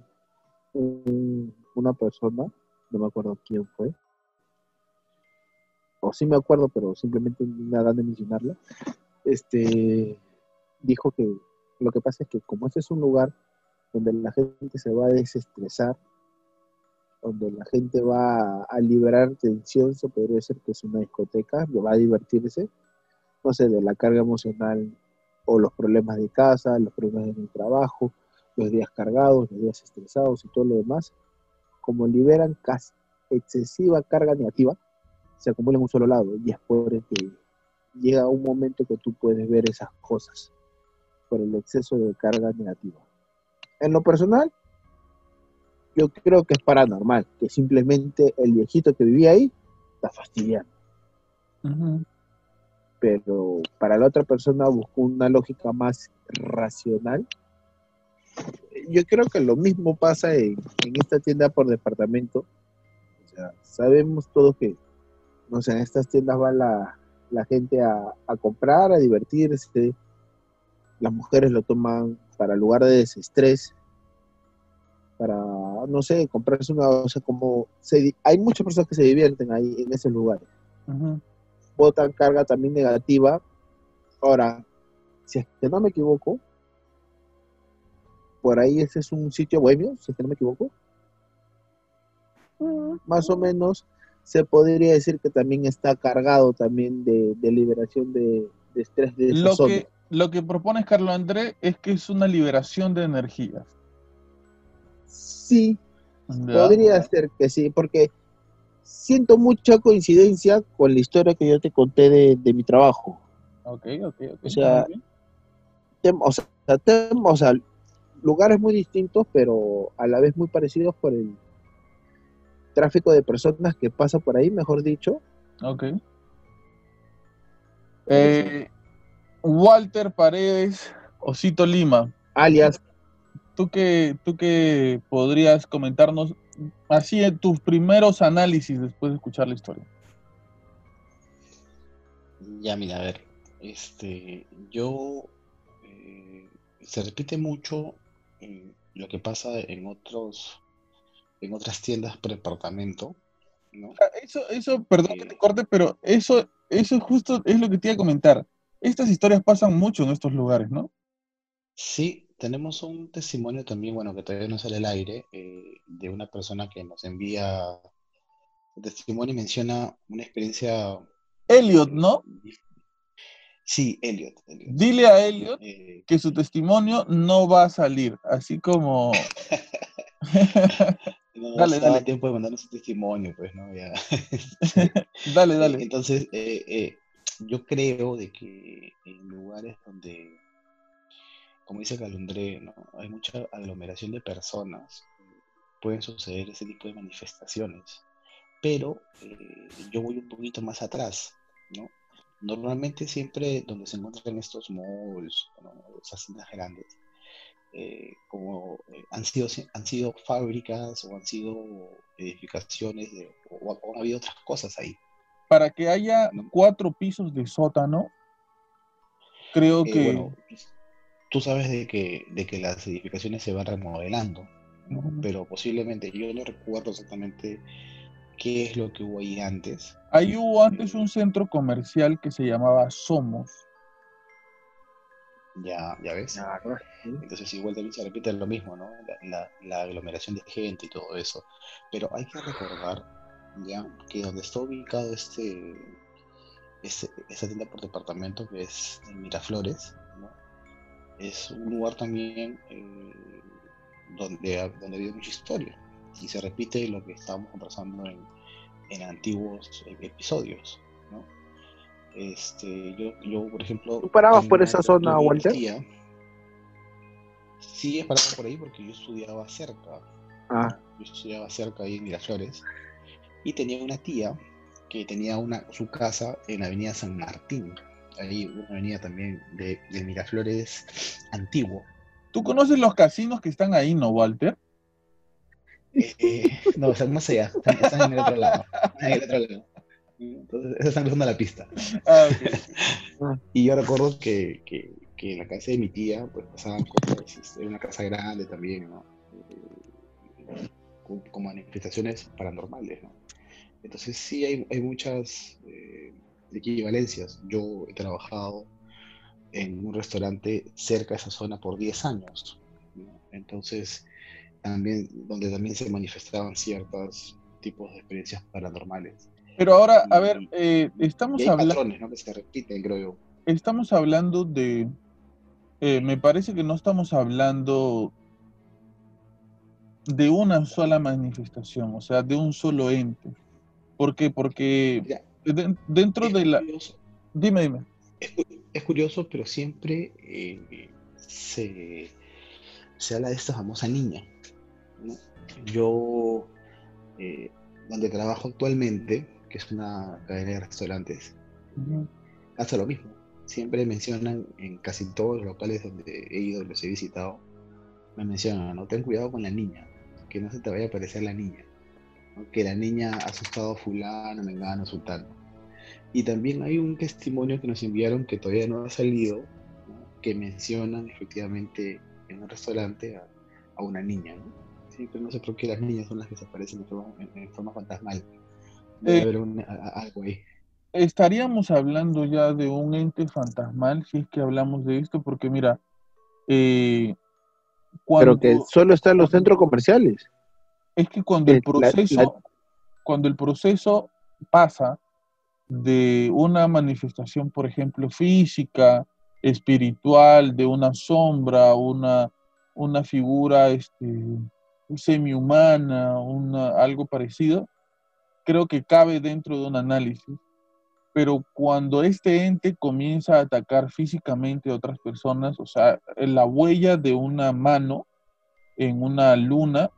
S2: una persona, no me acuerdo quién fue, o sí me acuerdo, pero simplemente me dan de mencionarla, este, dijo que lo que pasa es que como este es un lugar donde la gente se va a desestresar, donde la gente va a liberar tensión, se podría decir que es una discoteca, va a divertirse, no sé, de la carga emocional o los problemas de casa, los problemas en el trabajo, los días cargados, los días estresados y todo lo demás, como liberan casi excesiva carga negativa, se acumula en un solo lado y es por que llega un momento que tú puedes ver esas cosas por el exceso de carga negativa. En lo personal, yo creo que es paranormal, que simplemente el viejito que vivía ahí está fastidiando. Pero para la otra persona buscó una lógica más racional. Yo creo que lo mismo pasa en, esta tienda por departamento. Sabemos todos que, no sé, en estas tiendas va la, gente a, a comprar, a divertirse. Las mujeres lo toman para lugar de desestrés para, no sé, comprarse una, o sea, como hay muchas personas que se divierten ahí en ese lugar. Botan carga también negativa. Ahora, si es que no me equivoco, por ahí ese es un sitio bohemio, si es que no me equivoco. Más o menos se podría decir que también está cargado también de, liberación de, estrés de
S1: lo que Lo que propones, Carlos André, es que es una liberación de energías.
S2: sí,
S1: Ya.
S2: podría ser que sí, porque siento mucha coincidencia con la historia que yo te conté de, de mi trabajo.
S1: Ok, ok, ok.
S2: O sea. Tem- o, sea, tem- o sea, lugares muy distintos, pero a la vez muy parecidos por el tráfico de personas que pasa por ahí, mejor dicho.
S1: Ok. Eh, Walter Paredes, Osito Lima,
S2: Alias,
S1: ¿tú qué, tú qué podrías comentarnos así en tus primeros análisis después de escuchar la historia?
S3: Ya, mira, a ver, este, yo, eh, se repite mucho eh, lo que pasa en otros, en otras tiendas por departamento, ¿no?
S1: Ah, Eso, eso, perdón que te corte, pero eso, eso justo es lo que te iba a comentar. Estas historias pasan mucho en estos lugares, ¿no?
S3: Sí, tenemos un testimonio también, bueno, que todavía no sale al aire, eh, de una persona que nos envía el testimonio y menciona una experiencia.
S1: Elliot, ¿no?
S3: dif- Sí, Elliot. Elliot.
S1: Dile a Elliot
S3: Eh,
S1: que su testimonio no va a salir, así como...
S3: no
S1: Dale, dale.
S3: tiempo de mandarnos un testimonio, pues, ¿no? Ya.
S1: dale,
S3: Eh,
S1: dale.
S3: Entonces, eh, eh, yo creo de que en lugares donde, como dice Calundré, ¿no? hay mucha aglomeración de personas, pueden suceder ese tipo de manifestaciones. Pero eh, yo voy un poquito más atrás, ¿no? Normalmente siempre donde se encuentran estos malls, ¿no? esas tiendas grandes, eh, como eh, han sido, han sido fábricas o han sido edificaciones de- o, o han habido otras cosas ahí.
S1: Para que haya
S3: ¿no?
S1: cuatro pisos de sótano, creo que...
S3: bueno, tú sabes de que, de que las edificaciones se van remodelando. Pero posiblemente, yo no recuerdo exactamente qué es lo que hubo ahí antes.
S1: Ahí hubo antes un centro comercial que se llamaba Somos.
S3: Ya, ya ves. Entonces igual también se repite lo mismo, ¿no? La, la- la aglomeración de gente y todo eso. Pero hay que recordar ya que donde está ubicado este, este esta tienda por departamento que es en Miraflores. Es un lugar también eh, donde, donde ha habido mucha historia. Y se repite lo que estábamos conversando en, en antiguos eh, episodios, ¿no? Este, yo, yo, por ejemplo...
S2: ¿Tú parabas por esa zona, Walter?
S3: tía- Sí, he parado por ahí porque yo estudiaba cerca.
S2: Ah,
S3: Yo estudiaba cerca ahí en Miraflores. Y tenía una tía que tenía una, su casa en la avenida San Martín. Ahí una avenida también de, de Miraflores antiguo.
S1: ¿Tú conoces los casinos que están ahí, no, Walter?
S3: Eh, no, están más allá, están, están en el otro lado. en el otro lado. Entonces, están cruzando la pista.
S1: Ah.
S3: Y yo recuerdo que, que, que en la casa de mi tía, pues pasaban cosas, este, era una casa grande también, ¿no? Eh, Con, con manifestaciones paranormales, ¿no? Entonces sí hay, hay muchas eh, equivalencias. Yo he trabajado en un restaurante cerca de esa zona por 10 años, ¿no? Entonces, también, donde también se manifestaban ciertos tipos de experiencias paranormales.
S1: Pero ahora, a ver, eh, estamos hablando...
S3: patrones, ¿no? Que se repiten, creo yo.
S1: estamos hablando de, eh, me parece que no estamos hablando de una sola manifestación, o sea, de un solo ente. ¿Por qué? Porque
S3: Mira,
S1: de- dentro
S3: es
S1: de la...
S3: curioso,
S1: Dime, dime.
S3: es, cu- es curioso, pero siempre eh, se, se habla de esta famosa niña. ¿no? Yo, eh, donde trabajo actualmente, que es una cadena de restaurantes, hace lo mismo. Siempre mencionan en casi todos los locales donde he ido, los he visitado, me mencionan, no ten cuidado con la niña, que no se te vaya a aparecer la niña, ¿no? que la niña ha asustado a fulano, mengano, sultano. Y también hay un testimonio que nos enviaron que todavía no ha salido, ¿no? que mencionan efectivamente en un restaurante a, a una niña. ¿no? Siempre no sé por qué las niñas son las que se aparecen en forma, en- en forma fantasmal. Debe
S1: Eh,
S3: haber un- a- a- algo ahí.
S1: Estaríamos hablando ya de un ente fantasmal si es que hablamos de esto, porque mira, eh, cuando,
S2: pero que solo está en los centros comerciales.
S1: es que cuando el
S2: la-
S1: proceso,
S2: la-
S1: cuando el proceso pasa de una manifestación, por ejemplo, física, espiritual, de una sombra, una, una figura este, semi-humana, una, algo parecido, creo que cabe dentro de un análisis. Pero cuando este ente comienza a atacar físicamente a otras personas, o sea, la huella de una mano en una luna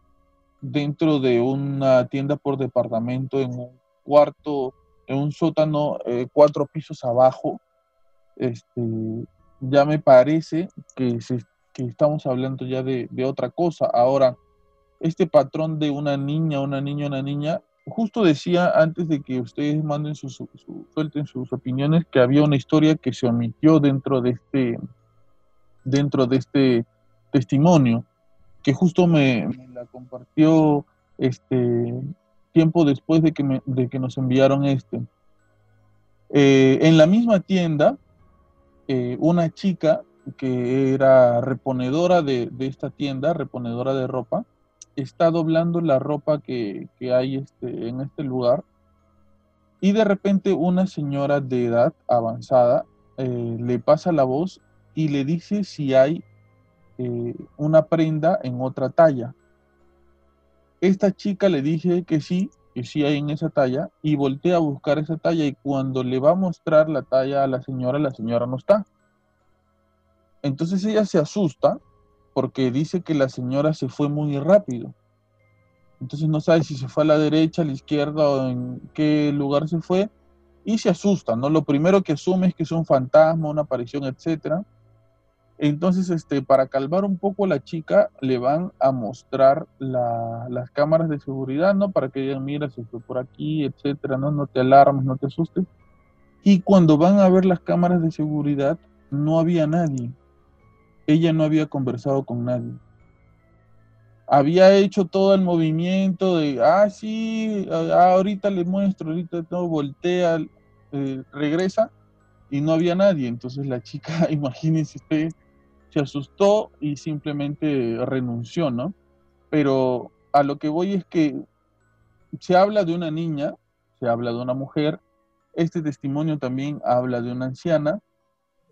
S1: dentro de una tienda por departamento, en un cuarto, en un sótano, eh, cuatro pisos abajo, este, ya me parece que, que estamos hablando ya de, de, otra cosa. Ahora, este patrón de una niña, una niña, una niña, justo decía antes de que ustedes manden sus, su, suelten sus opiniones que había una historia que se omitió dentro de este, dentro de este testimonio que justo me, la compartió este tiempo después de que, de que nos enviaron este. Eh, en la misma tienda, eh, una chica que era reponedora de, de, esta tienda, reponedora de ropa, está doblando la ropa que, que hay este, en este lugar y de repente una señora de edad avanzada eh, le pasa la voz y le dice si hay una prenda en otra talla. Esta chica le dije que sí, que sí hay en esa talla, y voltea a buscar esa talla y cuando le va a mostrar la talla a la señora, la señora no está. Entonces ella se asusta porque dice que la señora se fue muy rápido. Entonces no sabe si se fue a la derecha, a la izquierda o en qué lugar se fue y se asusta, ¿no? Lo primero que asume es que es un fantasma, una aparición, etcétera entonces, este, para calmar un poco a la chica, le van a mostrar las cámaras de seguridad, ¿no? Para que ella mira, si fue por aquí, etcétera, ¿no? No te alarmes, no te asustes. Y cuando van a ver las cámaras de seguridad, no había nadie. Ella no había conversado con nadie. Había hecho todo el movimiento de, ah, sí, ah, ahorita le muestro, ahorita no, voltea, eh, regresa, y no había nadie. Entonces la chica, imagínense usted, se asustó y simplemente renunció, ¿no? Pero a lo que voy es que se habla de una niña, se habla de una mujer, este testimonio también habla de una anciana,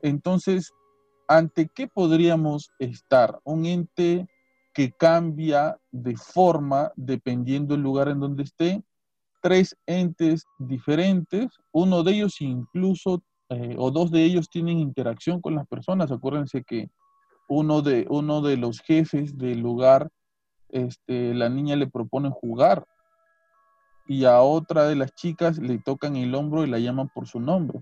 S1: entonces, ¿ante qué podríamos estar? Un ente que cambia de forma dependiendo del lugar en donde esté, tres entes diferentes, uno de ellos incluso, eh, o dos de ellos tienen interacción con las personas, acuérdense que uno de, uno de los jefes del lugar, este, la niña le propone jugar y a otra de las chicas le tocan el hombro y la llaman por su nombre.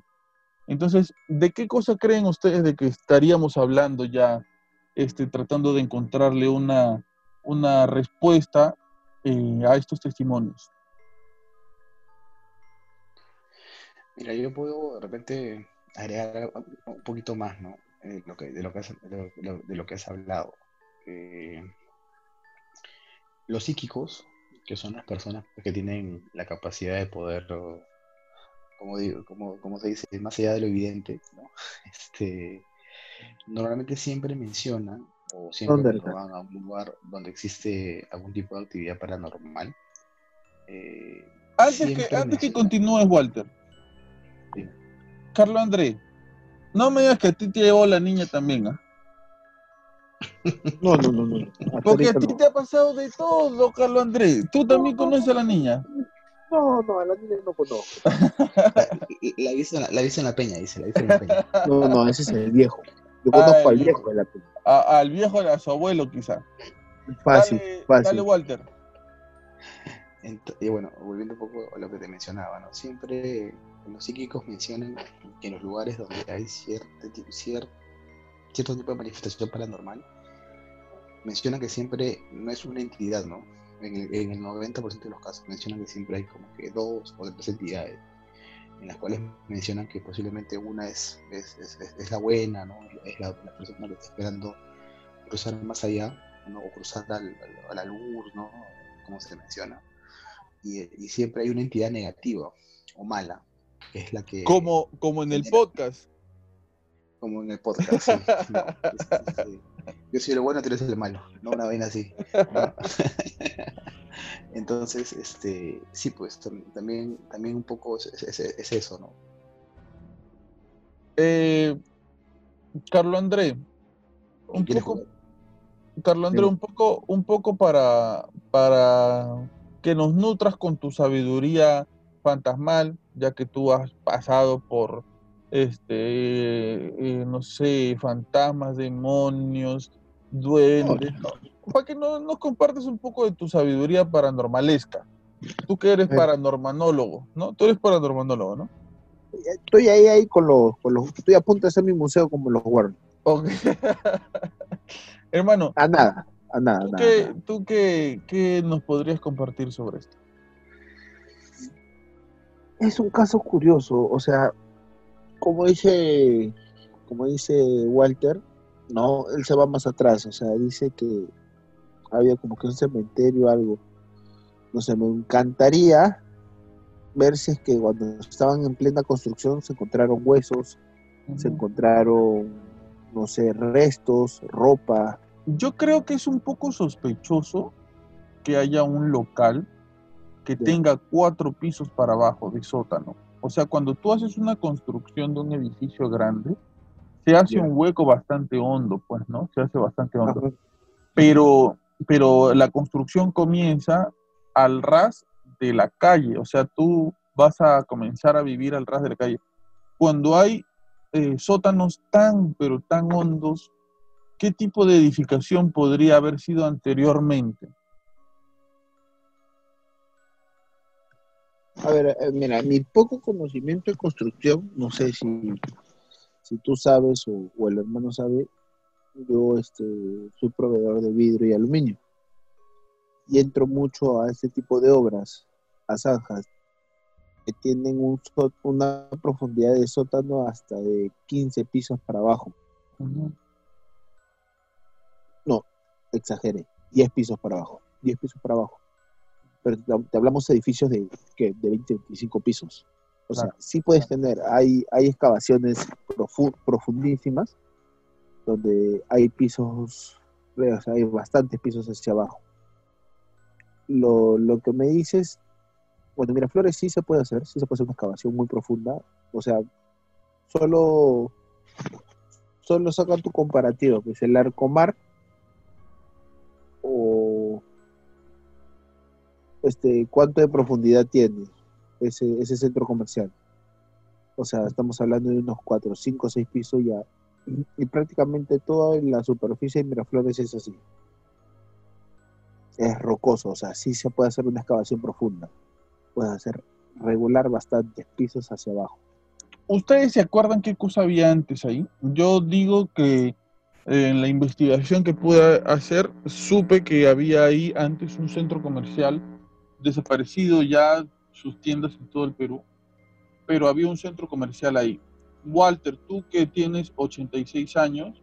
S1: Entonces, ¿de qué cosa creen ustedes de que estaríamos hablando ya, este, tratando de encontrarle una, una respuesta eh, a estos testimonios?
S3: Mira, yo puedo de repente agregar un poquito más, ¿no? Eh, lo que, de, lo que has, de, lo, que has hablado. Eh, los psíquicos, que son las personas que tienen la capacidad de poder, como, digo, como, como se dice, más allá de lo evidente, ¿no? este, normalmente siempre mencionan o siempre van a un lugar donde existe algún tipo de actividad paranormal.
S1: Eh, antes que, antes que continúes, Walter. Carlos André, no me digas que a ti te llevó la niña también, ¿ah?
S2: No, no, no, no.
S1: Porque a ti te ha pasado de todo, Carlos Andrés. ¿Tú también conoces a la niña?
S2: No, no, a la niña no conozco.
S3: La, viste la, en la peña, dice, la viste en la peña.
S2: No, no, ese es el viejo. Yo conozco al viejo de la peña.
S1: al viejo de su abuelo, quizá.
S2: Fácil, fácil.
S1: Dale, Walter.
S3: y bueno, volviendo un poco a lo que te mencionaba, ¿no? Siempre los psíquicos mencionan que en los lugares donde hay cierto, cierto, tipo de manifestación paranormal, mencionan que siempre no es una entidad, ¿no? En el, en el 90% de los casos mencionan que siempre hay como que dos o tres entidades, en las cuales mencionan que posiblemente una es, es, es, la buena, ¿no? Es la, persona que está esperando cruzar más allá, ¿no? O cruzar a la luz, ¿no? Como se menciona. Y siempre hay una entidad negativa o mala, es la que...
S1: Como, como en el podcast.
S3: Como en el podcast, sí. Yo soy el bueno, tú eres el malo, no una vaina así. Entonces, este, sí, pues también, también un poco es, eso, ¿no?
S1: Eh, Carlos André, un poco, Carlos Andrés, un poco, un poco para, para que nos nutras con tu sabiduría fantasmal, ya que tú has pasado por, este, eh, no sé, fantasmas, demonios, duendes. Para que no, nos compartes un poco de tu sabiduría paranormalesca. Tú que eres paranormanólogo, ¿no? Tú eres paranormanólogo, ¿no?
S2: Estoy ahí, ahí con los, con los, estoy a punto de hacer mi museo como los Warren.
S1: Hermano.
S2: A nada, a nada.
S1: ¿Tú, qué, ¿tú qué, qué nos podrías compartir sobre esto?
S2: Es un caso curioso, o sea, como dice, como dice Walter, no, él se va más atrás, o sea, dice que había como que un cementerio o algo. No sé, me encantaría ver si es que cuando estaban en plena construcción se encontraron huesos, se encontraron, no sé, restos, ropa.
S1: Yo creo que es un poco sospechoso que haya un local que tenga cuatro pisos para abajo de sótano. O sea, cuando tú haces una construcción de un edificio grande, se hace un hueco bastante hondo, pues, ¿no? Se hace bastante hondo. Pero, pero la construcción comienza al ras de la calle, o sea, tú vas a comenzar a vivir al ras de la calle. Cuando hay eh, sótanos tan, pero tan hondos, ¿qué tipo de edificación podría haber sido anteriormente?
S2: A ver, eh, mira, mi poco conocimiento de construcción, no sé si, si tú sabes o, el hermano sabe, yo este, soy proveedor de vidrio y aluminio. Y entro mucho a este tipo de obras, a zanjas, que tienen un, una profundidad de sótano hasta de 15 pisos para abajo. No, exageré, 10 pisos para abajo, 10 pisos para abajo pero te hablamos de edificios de, de 20, 25 pisos. O sea, sí puedes tener, hay, hay excavaciones profundísimas donde hay pisos, o sea, hay bastantes pisos hacia abajo. Lo, lo que me dices, bueno, mira, Flores sí se puede hacer, sí se puede hacer una excavación muy profunda. O sea, solo, solo saca tu comparativo, que es el Arcomar o este, cuánto de profundidad tiene ese, ese centro comercial. O sea, estamos hablando de unos 4, 5, 6 pisos ya. Y, prácticamente toda la superficie de Miraflores es así. Es rocoso, o sea, sí se puede hacer una excavación profunda. Puede hacer regular bastantes pisos hacia abajo.
S1: ¿Ustedes se acuerdan qué cosa había antes ahí? Yo digo que eh, en la investigación que pude hacer, supe que había ahí antes un centro comercial desaparecido ya sus tiendas en todo el Perú, pero había un centro comercial ahí. Walter, tú que tienes 86 años,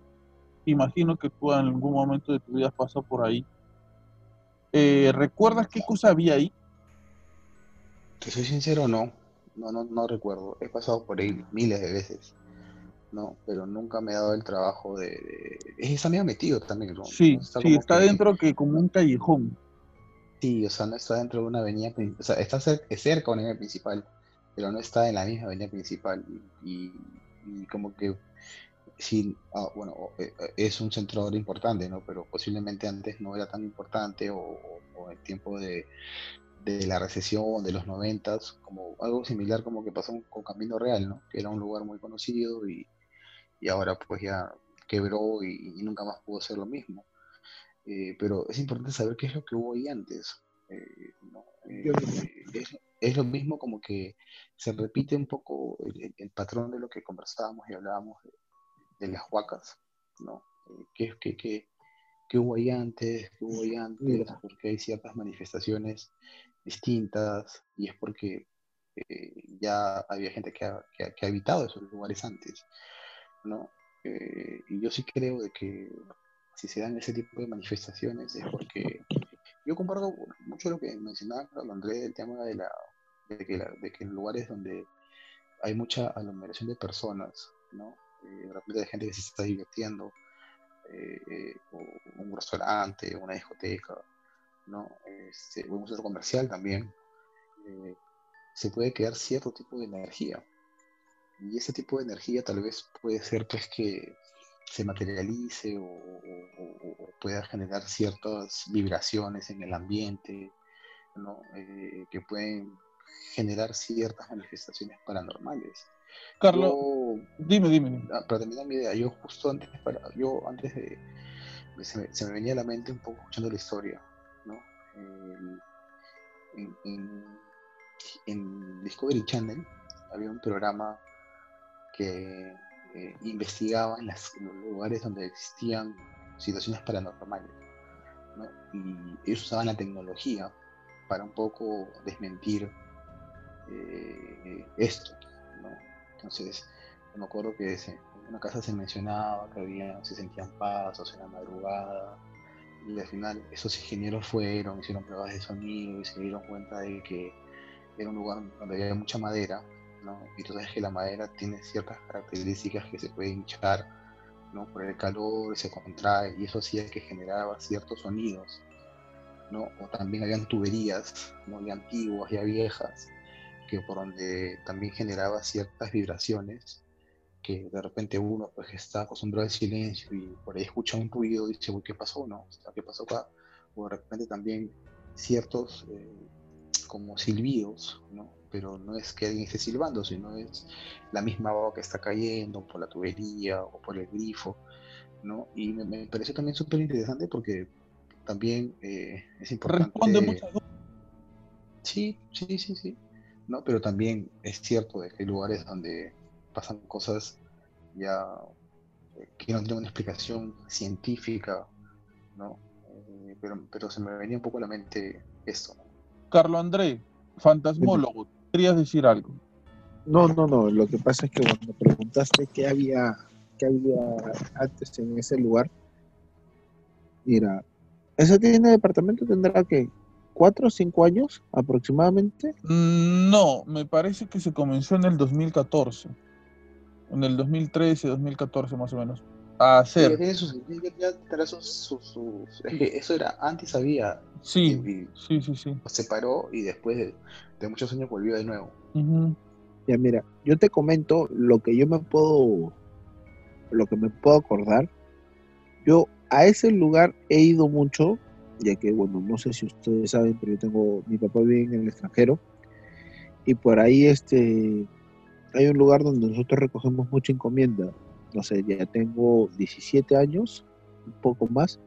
S1: imagino que tú en algún momento de tu vida has pasado por ahí. Eh, ¿Recuerdas qué cosa había ahí?
S3: Te soy sincero, no. No, no, no recuerdo. He pasado por ahí miles de veces. No, pero nunca me he dado el trabajo de. Está medio metido también, ¿no?
S1: Sí, sí, está dentro que como un callejón.
S3: Sí, o sea, no está dentro de una avenida, o sea, está cerca, de una avenida principal, pero no está en la misma avenida principal. Y, como que, sí, ah, bueno, eh, eh, es un centro importante, ¿no? Pero posiblemente antes no era tan importante o, en tiempo de, la recesión de los noventas, como algo similar como que pasó con Camino Real, ¿no? Que era un lugar muy conocido y, ahora pues ya quebró y, y, nunca más pudo ser lo mismo. Eh, pero es importante saber qué es lo que hubo ahí antes. Eh, eh, es, lo mismo como que se repite un poco el, patrón de lo que conversábamos y hablábamos de, las huacas, ¿no? ¿Qué, qué, qué, qué, hubo ahí antes? ¿Qué hubo ahí antes? Porque hay ciertas manifestaciones distintas y es porque ya había gente que ha, que, que ha, habitado esos lugares antes, ¿no? y yo sí creo de que si se dan ese tipo de manifestaciones es porque yo comparto mucho lo que mencionaba Andrés del tema de, la, de, que de que en lugares donde hay mucha aglomeración de personas, ¿no? Eh, de gente que se está divirtiendo, eh, eh, un restaurante, una discoteca, ¿no? Este, un centro comercial también, se puede crear cierto tipo de energía. Y ese tipo de energía tal vez puede ser pues que se materialice o, pueda generar ciertas vibraciones en el ambiente, eh, que pueden generar ciertas manifestaciones paranormales.
S1: Carlos, dime, dime.
S3: Para terminar mi idea, yo justo antes, para, yo antes de, se me, venía a la mente un poco escuchando la historia, ¿no? en, Discovery Channel había un programa que eh, investigaba en, los lugares donde existían situaciones paranormales, ¿no? Y ellos usaban la tecnología para un poco desmentir eh, esto, ¿no? Entonces, me acuerdo que en una casa se mencionaba que había, se sentían pasos en la madrugada, y al final esos ingenieros fueron, hicieron pruebas de sonido y se dieron cuenta de que era un lugar donde había mucha madera, ¿no? Y tú sabes que la madera tiene ciertas características que se puede hinchar, ¿no? Por el calor, se contrae, y eso hacía que generaba ciertos sonidos, ¿no? O también habían tuberías, ¿no? Ya antiguas, ya viejas, que por donde también generaba ciertas vibraciones que de repente uno pues está acostumbrado al silencio y por ahí escucha un ruido y dice, ¿qué pasó? ¿No? ¿Qué pasó acá? O de repente también ciertos eh, como silbidos, ¿no? Pero no es que alguien esté silbando, sino es la misma agua que está cayendo por la tubería o por el grifo, ¿no? Y me, pareció también súper interesante porque también eh, es importante...
S1: Responde muchas
S3: Sí, sí, sí, sí. ¿no? Pero también es cierto de que hay lugares donde pasan cosas ya eh, que no tienen una explicación científica, ¿no? Eh, pero, pero se me venía un poco a la mente esto.
S1: Carlos André, fantasmólogo, ¿querías decir algo?
S2: No, no, no, lo que pasa es que cuando preguntaste qué había, qué había antes en ese lugar, mira, ese tiene departamento tendrá que cuatro o cinco años aproximadamente.
S1: Mm, no, me parece que se comenzó en el 2014. En el 2013, 2014 más o menos. A hacer.
S3: eso era, antes había.
S1: Sí, sí, sí, sí.
S3: Se paró y después de, muchos años volvió de nuevo.
S2: Ya mira, yo te comento lo que yo me puedo, lo que me puedo acordar. Yo a ese lugar he ido mucho ya que, bueno, no sé si ustedes saben, pero yo tengo, mi papá vive en el extranjero y por ahí este, hay un lugar donde nosotros recogemos mucha encomienda. No sé, ya tengo 17 años, un poco más,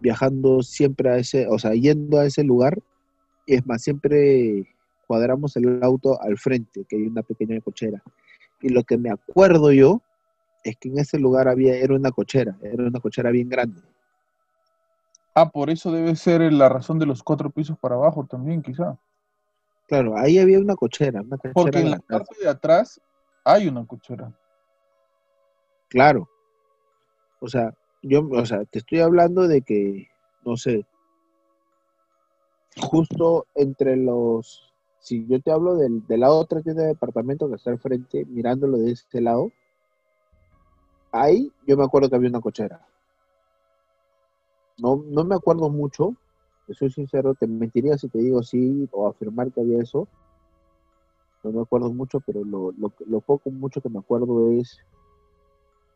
S2: viajando siempre a ese, o sea, yendo a ese lugar. Y es más, siempre cuadramos el auto al frente, que hay una pequeña cochera. Y lo que me acuerdo yo es que en ese lugar había, era una cochera, era una cochera bien grande.
S1: Ah, por eso debe ser la razón de los cuatro pisos para abajo también, quizá.
S2: Claro, ahí había una cochera. Una
S1: cochera Porque en la parte de atrás hay una cochera.
S2: Claro. O sea, yo, o sea, te estoy hablando de que, no sé, justo entre los, si yo te hablo del, de la otra tienda de departamento que está al frente, mirándolo de este lado, ahí yo me acuerdo que había una cochera. No, no me acuerdo mucho, soy sincero, te mentiría si te digo sí o afirmar que había eso. No me acuerdo mucho, pero lo, lo, lo poco mucho que me acuerdo es,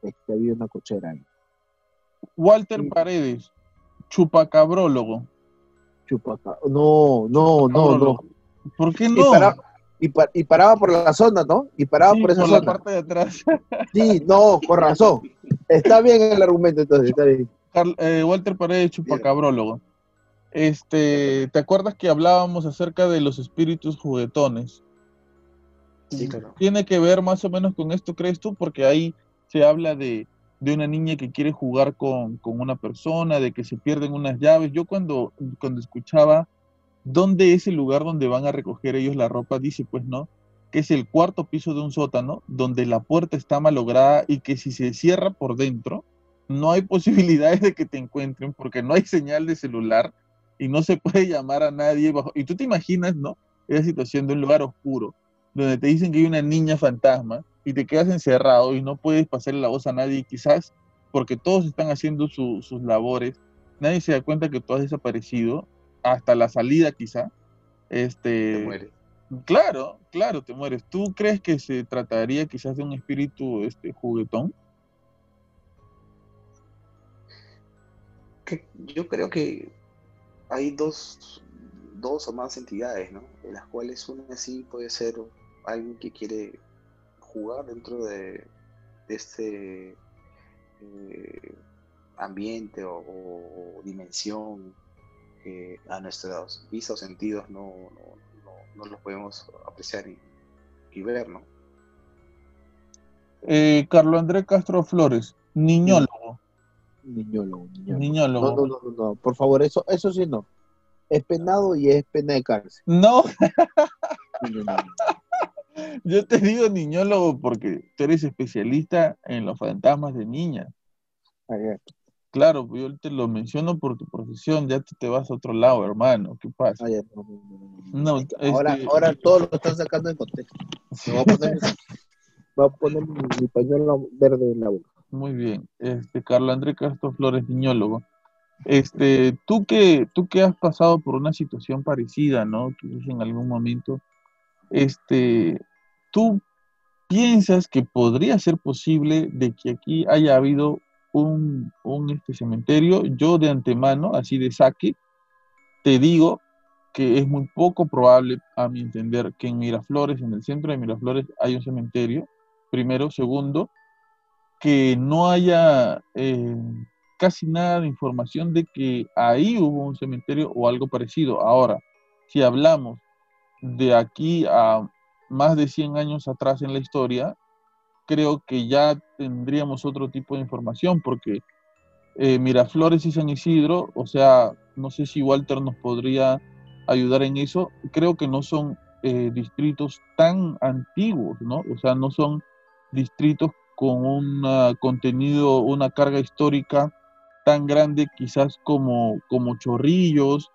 S2: que había una cochera ahí.
S1: Walter Paredes, chupacabrólogo.
S2: Chupacabrólogo. No, no, no, no.
S1: ¿Por qué no?
S2: Y, paraba por la zona, ¿no? Y paraba por esa
S1: por la parte de atrás.
S2: Sí, no, con razón. Está bien el argumento, entonces, está bien.
S1: Eh, Walter Paredes, chupacabrólogo. Este, ¿te acuerdas que hablábamos acerca de los espíritus juguetones?
S3: Sí, claro.
S1: ¿Tiene que ver más o menos con esto, crees tú? Porque ahí se habla de, una niña que quiere jugar con, una persona, de que se pierden unas llaves. Yo cuando, cuando escuchaba dónde es el lugar donde van a recoger ellos la ropa, dice pues no, que es el cuarto piso de un sótano, donde la puerta está malograda y que si se cierra por dentro, no hay posibilidades de que te encuentren porque no hay señal de celular y no se puede llamar a nadie bajo. Y tú te imaginas, ¿no? Esa situación de un lugar oscuro, donde te dicen que hay una niña fantasma y te quedas encerrado y no puedes pasarle la voz a nadie, quizás porque todos están haciendo sus labores, nadie se da cuenta que tú has desaparecido, hasta la salida quizá. Este,
S3: te mueres.
S1: Claro, claro, te mueres. ¿Tú crees que se trataría quizás de un espíritu este, juguetón?
S3: que, yo creo que hay dos, dos o más entidades, ¿no? De las cuales una sí puede ser alguien que quiere jugar dentro de, este eh, ambiente o, dimensión que a nuestros visos sentidos no, no, los podemos apreciar y, ver, ¿no?
S1: Eh, Carlos Andrés Castro Flores, niñólogo.
S2: Niñólogo, niñólogo. No, no, no, no, por favor, eso, eso sí no. Es penado y es pena de cárcel.
S1: No. Yo te digo niñólogo porque tú eres especialista en los fantasmas de niñas. Claro, yo te lo menciono por tu profesión, ya te, vas a otro lado, hermano. ¿Qué pasa?
S2: Ah, no, ahora, este, ahora todo lo están sacando en contexto. voy a poner, voy a poner mi, pañuelo verde en la boca.
S1: Muy bien. Este, Carlos Andrés Castro Flores, niñólogo. Este, tú que, tú que has pasado por una situación parecida, ¿no? Quizás en algún momento, este, tú piensas que podría ser posible de que aquí haya habido un, un este cementerio. Yo de antemano, así de saque, te digo que es muy poco probable, a mi entender, que en Miraflores, en el centro de Miraflores, hay un cementerio. Primero. Segundo, que no haya eh, casi nada de información de que ahí hubo un cementerio o algo parecido. Ahora, si hablamos de aquí a más de 100 años atrás en la historia, creo que ya tendríamos otro tipo de información, porque eh, Miraflores y San Isidro, o sea, no sé si Walter nos podría ayudar en eso, creo que no son eh, distritos tan antiguos, ¿no? O sea, no son distritos con un contenido, una carga histórica tan grande quizás como, como Chorrillos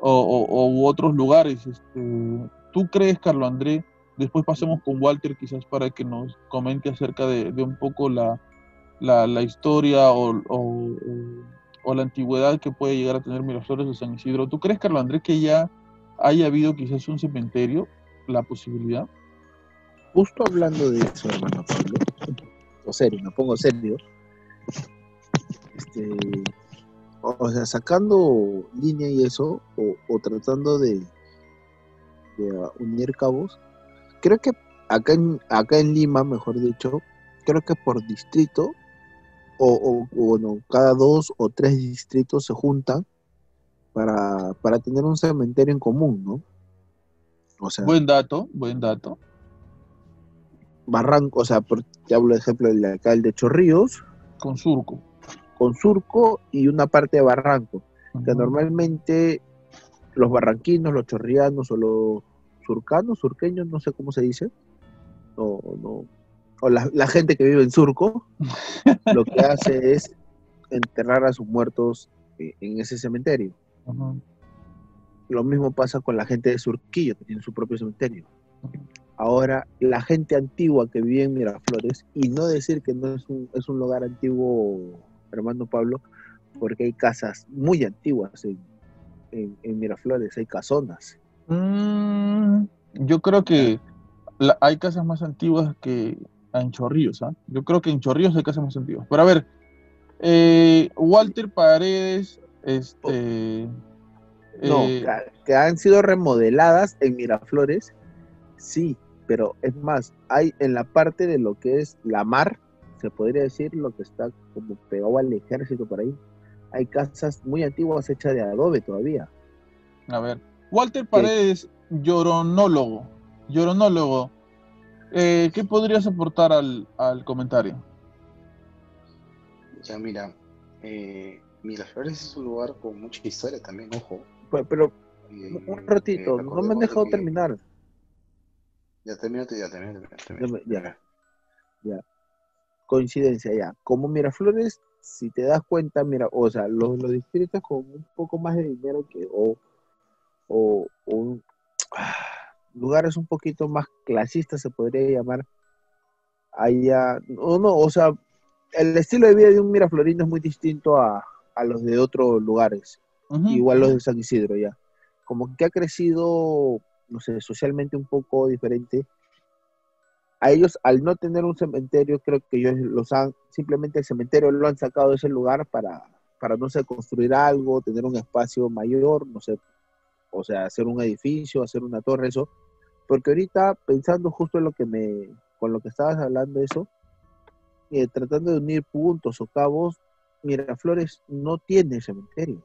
S1: o, otros lugares. Este, ¿Tú crees, Carlos André? Después pasemos con Walter quizás para que nos comente acerca de, un poco la, la, historia o, o, la antigüedad que puede llegar a tener Miraflores de San Isidro. ¿Tú crees, Carlos Andrés, que ya haya habido quizás un cementerio, la posibilidad?
S2: Justo hablando de eso, hermano Pablo, o serio, me pongo serio, este, o sea, sacando línea y eso, o, tratando de, unir cabos, creo que acá en, acá en Lima, mejor dicho, creo que por distrito, o, bueno, cada dos o tres distritos se juntan para, para tener un cementerio en común, ¿no?
S1: O sea, buen dato, buen dato.
S2: Barranco, o sea, por, te hablo de ejemplo del acá, el de Chorrillos.
S1: Con Surco
S2: con surco y una parte de barranco, que normalmente los barranquinos, los chorrianos o los surcanos, surqueños, no sé cómo se dice, no, no, o la, gente que vive en surco, lo que hace es enterrar a sus muertos eh, en ese cementerio. Lo mismo pasa con la gente de Surquillo, que tiene su propio cementerio. Ahora, la gente antigua que vive en Miraflores, y no decir que no es un, es un lugar antiguo hermano Pablo, porque hay casas muy antiguas en, Miraflores, hay casonas.
S1: Mm, yo creo que hay casas más antiguas que en Chorrillos, ¿ah? Yo creo que en Chorrillos hay casas más antiguas. Pero a ver, eh, Walter Paredes, este...
S2: No, eh, que han sido remodeladas en Miraflores, sí, pero es más, hay en la parte de lo que es la mar, se podría decir, lo que está como pegado al ejército por ahí. Hay casas muy antiguas hechas de adobe todavía.
S1: A ver, Walter Paredes, lloronólogo, lloronólogo, eh, ¿qué podrías aportar al, comentario?
S3: Ya, mira, eh, Miraflores es un lugar con mucha historia también, ojo.
S2: Pero, eh, un ratito, no me han dejado terminar.
S3: Ya terminaste, ya terminaste.
S2: Ya, ya coincidencia ya. Como Miraflores, si te das cuenta, mira, o sea, los, los distritos con un poco más de dinero que, o, o, lugares un poquito más clasistas se podría llamar, allá, no, no, o sea, el estilo de vida de un miraflorino es muy distinto a, a los de otros lugares, igual los de San Isidro ya. Como que ha crecido, no sé, socialmente un poco diferente a ellos, al no tener un cementerio, creo que ellos los han, simplemente el cementerio lo han sacado de ese lugar para, para no sé, construir algo, tener un espacio mayor, no sé, o sea, hacer un edificio, hacer una torre, eso. Porque ahorita, pensando justo en lo que me, con lo que estabas hablando, eso, eh, tratando de unir puntos o cabos, Miraflores no tiene cementerio.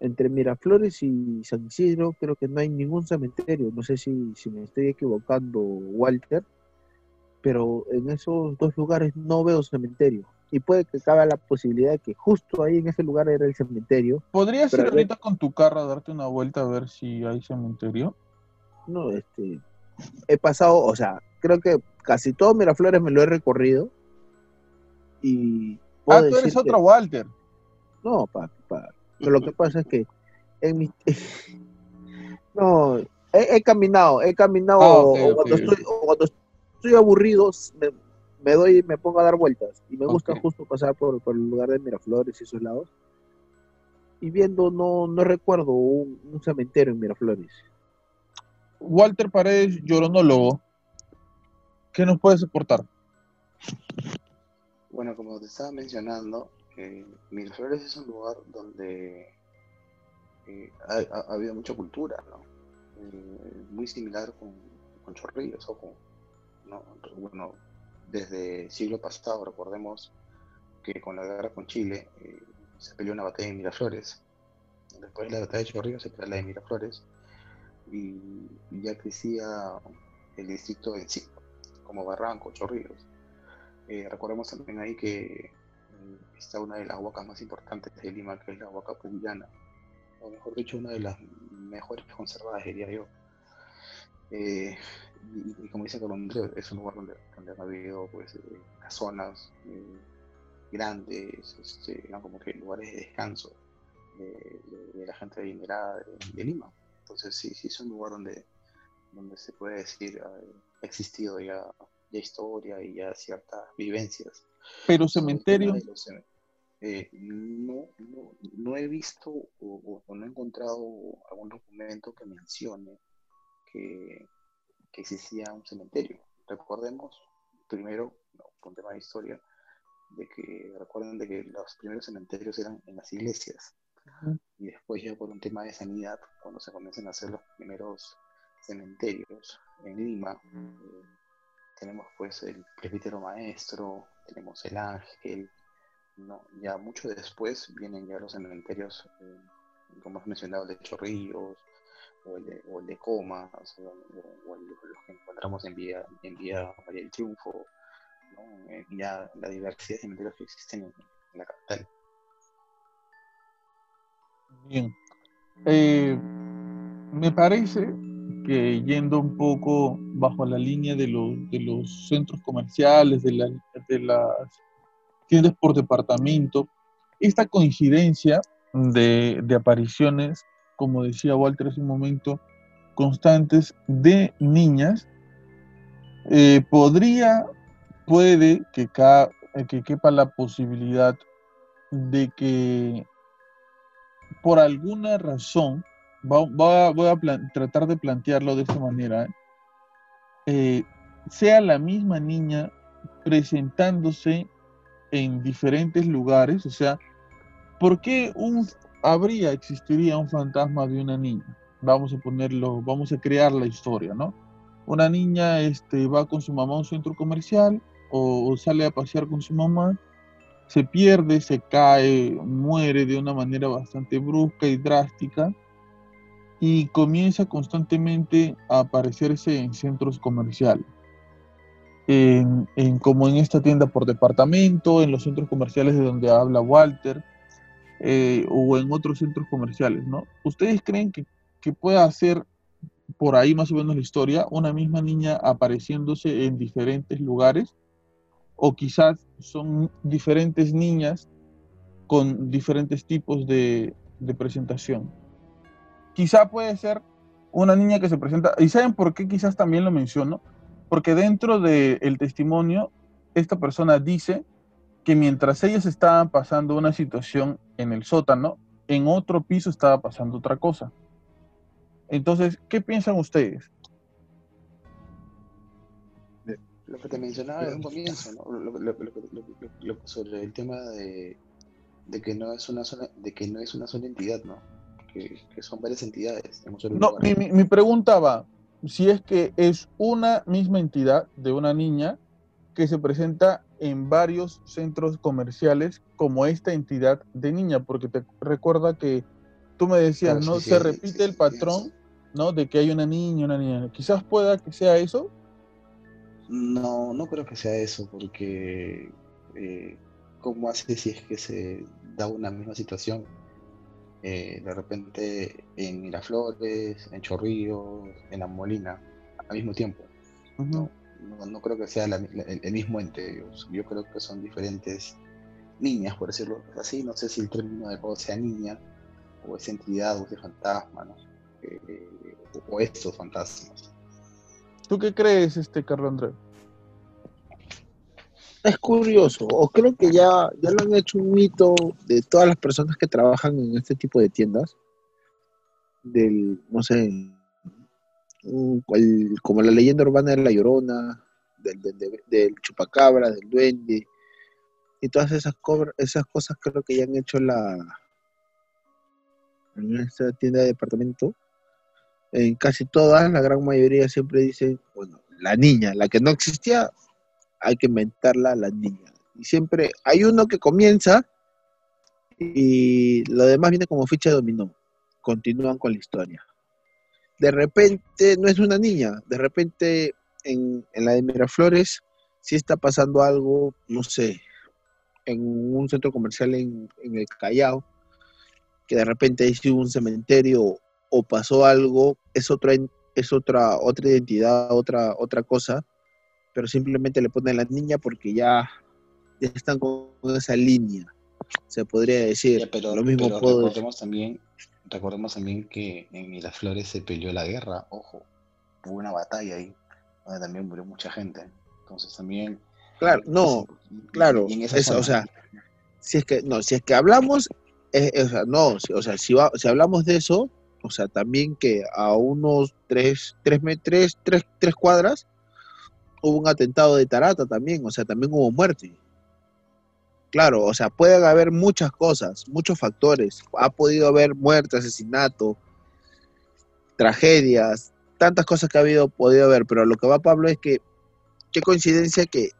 S2: Entre Miraflores y San Isidro creo que no hay ningún cementerio. No sé si, si me estoy equivocando, Walter, pero en esos dos lugares no veo cementerio. Y puede que cabe la posibilidad de que justo ahí en ese lugar era el cementerio.
S1: ¿Podrías ir ahorita con tu carro a darte una vuelta a ver si hay cementerio?
S2: No, este, he pasado, o sea, creo que casi todo Miraflores me lo he recorrido. Y
S1: Ah, tú eres
S2: que-
S1: otro Walter.
S2: No, pa, pa. Pero lo que pasa es que en mi... no, he, he caminado, he caminado
S1: Ah,
S2: o- cuando estoy, o cuando estoy aburrido me, me doy y me pongo a dar vueltas. Y me gusta justo pasar por, por el lugar de Miraflores y esos lados. Y viendo, no, no recuerdo un, un cementerio en Miraflores.
S1: Walter Paredes, lloronólogo. ¿Qué nos puedes aportar?
S3: Bueno, como te estaba mencionando, eh, Miraflores es un lugar donde eh, ha, ha- ha habido mucha cultura, ¿no? Eh, muy similar con, con Chorrillos, o con, ¿no? Bueno, desde el siglo pasado, recordemos que con la guerra con Chile eh, se peleó una batalla en Miraflores. Después de la batalla de Chorrillos se peleó la de Miraflores y, ya crecía el distrito en sí, como Barranco, Chorrillos. Eh, recordemos también ahí que mm, está una de las huacas más importantes de Lima, que es la huaca puyana, o mejor dicho, una de las mejores conservadas, diría yo. Eh, y, y como dice Colondreo, es un lugar donde, donde han habido pues, eh, casonas eh, grandes, este, eran como que lugares de descanso de, de- de la gente adinerada de, de Lima. Entonces sí, sí es un lugar donde, donde se puede decir ha existido ya ya historia y ya ciertas vivencias.
S1: Pero cementerio,
S3: eh, no, no, no he visto o- o no he encontrado algún documento que mencione que, que existía un cementerio. Recordemos, primero, no, por un tema de historia, de que recuerden de que los primeros cementerios eran en las iglesias y después ya por un tema de sanidad, cuando se comienzan a hacer los primeros cementerios en Lima, eh, tenemos pues el presbítero maestro, tenemos el ángel, ¿no? ya mucho después vienen ya los cementerios, eh, como has mencionado, de Chorrillos, o el de, o el de Coma, o, sea, o- el- los que encontramos en Vía, en Vía del Triunfo. Eh, ya la diversidad de cementerios que existen en, en la capital.
S1: bien. Eh, me parece que yendo un poco bajo la línea de los, de los centros comerciales, de, la- de las tiendas por departamento, esta coincidencia de, de apariciones, como decía Walter hace un momento, constantes de niñas, eh, podría, puede que, ca- que quepa la posibilidad de que por alguna razón, va- voy a tratar de plantearlo de esta manera, eh, sea la misma niña presentándose en diferentes lugares, o sea, ¿por qué un, habría, existiría un fantasma de una niña? Vamos a ponerlo, vamos a crear la historia, ¿no? Una niña este, va con su mamá a un centro comercial o, sale a pasear con su mamá, se pierde, se cae, muere de una manera bastante brusca y drástica y comienza constantemente a aparecerse en centros comerciales. En- como en esta tienda por departamento, en los centros comerciales de donde habla Walter, eh, o en otros centros comerciales, ¿no? ¿Ustedes creen que, que pueda ser por ahí más o menos la historia, una misma niña apareciéndose en diferentes lugares? O quizás son diferentes niñas con diferentes tipos de, de presentación. Quizá puede ser una niña que se presenta, y ¿saben por qué quizás también lo menciono? Porque dentro del testimonio, esta persona dice que mientras ellas estaban pasando una situación en el sótano, en otro piso estaba pasando otra cosa. Entonces, ¿qué piensan ustedes?
S3: Lo que te mencionaba desde un comienzo, ¿no? Lo- lo- lo- sobre el tema de, de que no es una sola, de que no es una sola entidad, ¿no? Que, son varias entidades.
S1: no, mi, mi pregunta va, si es que es una misma entidad de una niña que se presenta en varios centros comerciales como esta entidad de niña, porque te recuerda que tú me decías, ¿no? se repite el patrón, ¿no? De que hay una niña, una niña. Quizás pueda que sea eso.
S3: No, no creo que sea eso, porque eh, ¿cómo hace si es que se da una misma situación? Eh, de repente en Miraflores, en Chorrillos, en La Molina, al mismo tiempo. ¿no? No, creo que sea el, mismo ente. Yo, creo que son diferentes niñas, por decirlo así. No sé si el término de juego sea niña, o esa entidad, o ese fantasma, ¿no? Eh, o, estos fantasmas.
S1: ¿Tú qué crees, este Carlos Andrés?
S2: Es curioso, o creo que ya, ya lo han hecho un mito de todas las personas que trabajan en este tipo de tiendas, del, no sé, como la leyenda urbana de la Llorona, del, chupacabra, del duende, y todas esas, esas cosas creo que ya han hecho la en esta tienda de departamento. En casi todas, la gran mayoría siempre dicen, bueno, la niña, la que no existía, hay que inventarla la niña. Y siempre hay uno que comienza y lo demás viene como ficha de dominó. Continúan con la historia de repente no es una niña, de repente en, la de Miraflores sí está pasando algo, no sé, en un centro comercial en, el Callao, que de repente hay un cementerio o pasó algo, es otra, es otra, otra identidad, otra, otra cosa, pero simplemente le ponen la niña porque ya, están con esa línea, se podría decir.
S3: pero, lo mismo también recordemos también que en Miraflores se peleó la guerra, ojo, hubo una batalla ahí, donde también murió mucha gente. Entonces también.
S2: Claro, no, claro, eso, o sea, si es que, no, si es que hablamos, o sea, no, o sea, si, si hablamos de eso, o sea, también que a unos tres, tres, tres, tres, tres cuadras hubo un atentado de Tarata también, o sea, también hubo muerte. Claro, o sea, pueden haber muchas cosas, muchos factores. Ha podido haber muerte, asesinato, tragedias, tantas cosas que ha habido, podido haber, pero lo que va Pablo es que, qué coincidencia que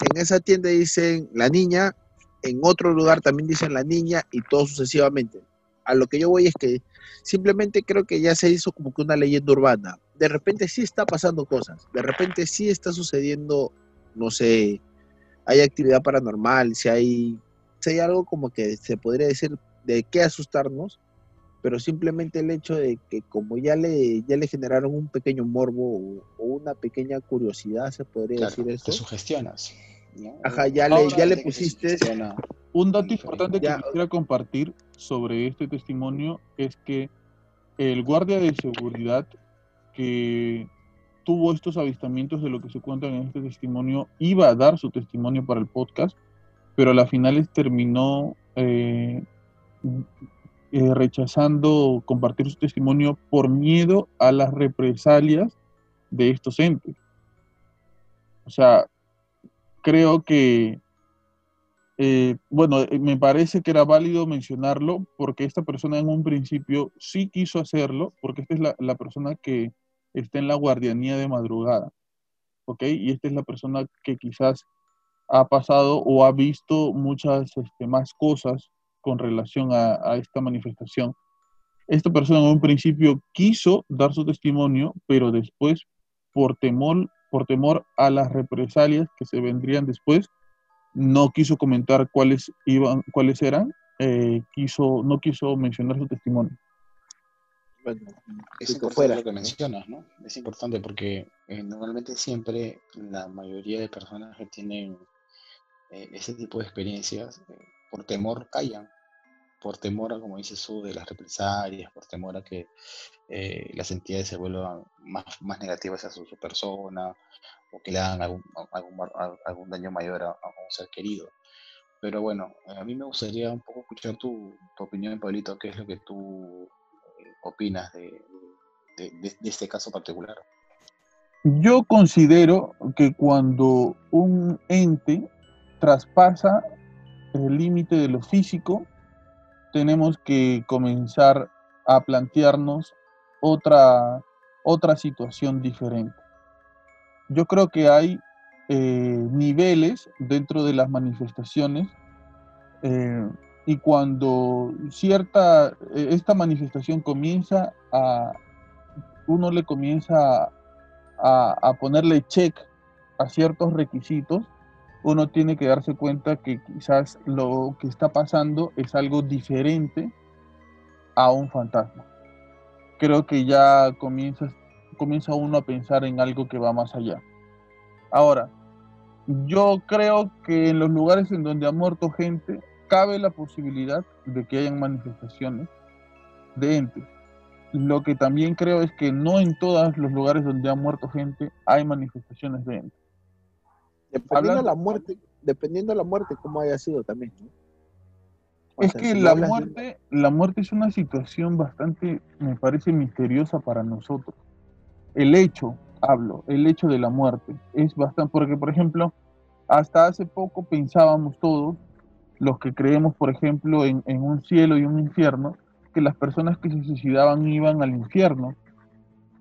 S2: en esa tienda dicen la niña, en otro lugar también dicen la niña y todo sucesivamente. A lo que yo voy es que simplemente creo que ya se hizo como que una leyenda urbana. De repente sí está pasando cosas, de repente sí está sucediendo, no sé, hay actividad paranormal, si hay, si hay algo como que se podría decir de qué asustarnos, pero simplemente el hecho de que como ya le, ya le generaron un pequeño morbo o, una pequeña curiosidad, se podría decir eso.
S3: Te sugestionas.
S2: Ajá, ya le, ya le pusiste...
S1: Un dato importante que quisiera compartir sobre este testimonio es que el guardia de seguridad que tuvo estos avistamientos de lo que se cuenta en este testimonio, iba a dar su testimonio para el podcast, pero a la finales terminó eh, eh, rechazando compartir su testimonio por miedo a las represalias de estos entes. O sea, creo que, eh, bueno, me parece que era válido mencionarlo porque esta persona en un principio sí quiso hacerlo, porque esta es la, la persona que está en la guardianía de madrugada, ¿ok? Y esta es la persona que quizás ha pasado o ha visto muchas este, más cosas con relación a, esta manifestación. Esta persona en un principio quiso dar su testimonio, pero después, por temor, por temor a las represalias que se vendrían después, no quiso comentar cuáles, iban, cuáles eran, eh, quiso, no quiso mencionar su testimonio
S3: es importante lo que mencionas, ¿no? Es importante porque eh, normalmente siempre la mayoría de personas que tienen eh, ese tipo de experiencias, eh, por temor callan, por temor a, como dices tú, de las represalias, por temor a que las entidades se vuelvan más, más negativas hacia su, persona o que le hagan algún, algún, daño mayor a, un ser querido. Pero bueno, a mí me gustaría un poco escuchar tu, tu opinión, Pablito, qué es lo que tú opinas de, este caso particular?
S1: Yo considero que cuando un ente traspasa el límite de lo físico, tenemos que comenzar a plantearnos otra, otra situación diferente. Yo creo que hay eh, niveles dentro de las manifestaciones eh, y cuando cierta, eh, esta manifestación comienza a, uno le comienza a, a ponerle check a ciertos requisitos, uno tiene que darse cuenta que quizás lo que está pasando es algo diferente a un fantasma. Creo que ya comienza, comienza uno a pensar en algo que va más allá. Ahora, yo creo que en los lugares en donde ha muerto gente, cabe la posibilidad de que hayan manifestaciones de entes. Lo que también creo es que no en todos los lugares donde ha muerto gente hay manifestaciones de entes.
S2: Dependiendo de la muerte, dependiendo de la muerte, como haya sido también.
S1: es que la muerte, la muerte es una situación bastante, me parece, misteriosa para nosotros. El hecho, hablo, el hecho de la muerte es bastante, porque por ejemplo, hasta hace poco pensábamos todos, los que creemos, por ejemplo, en, un cielo y un infierno, que las personas que se suicidaban iban al infierno.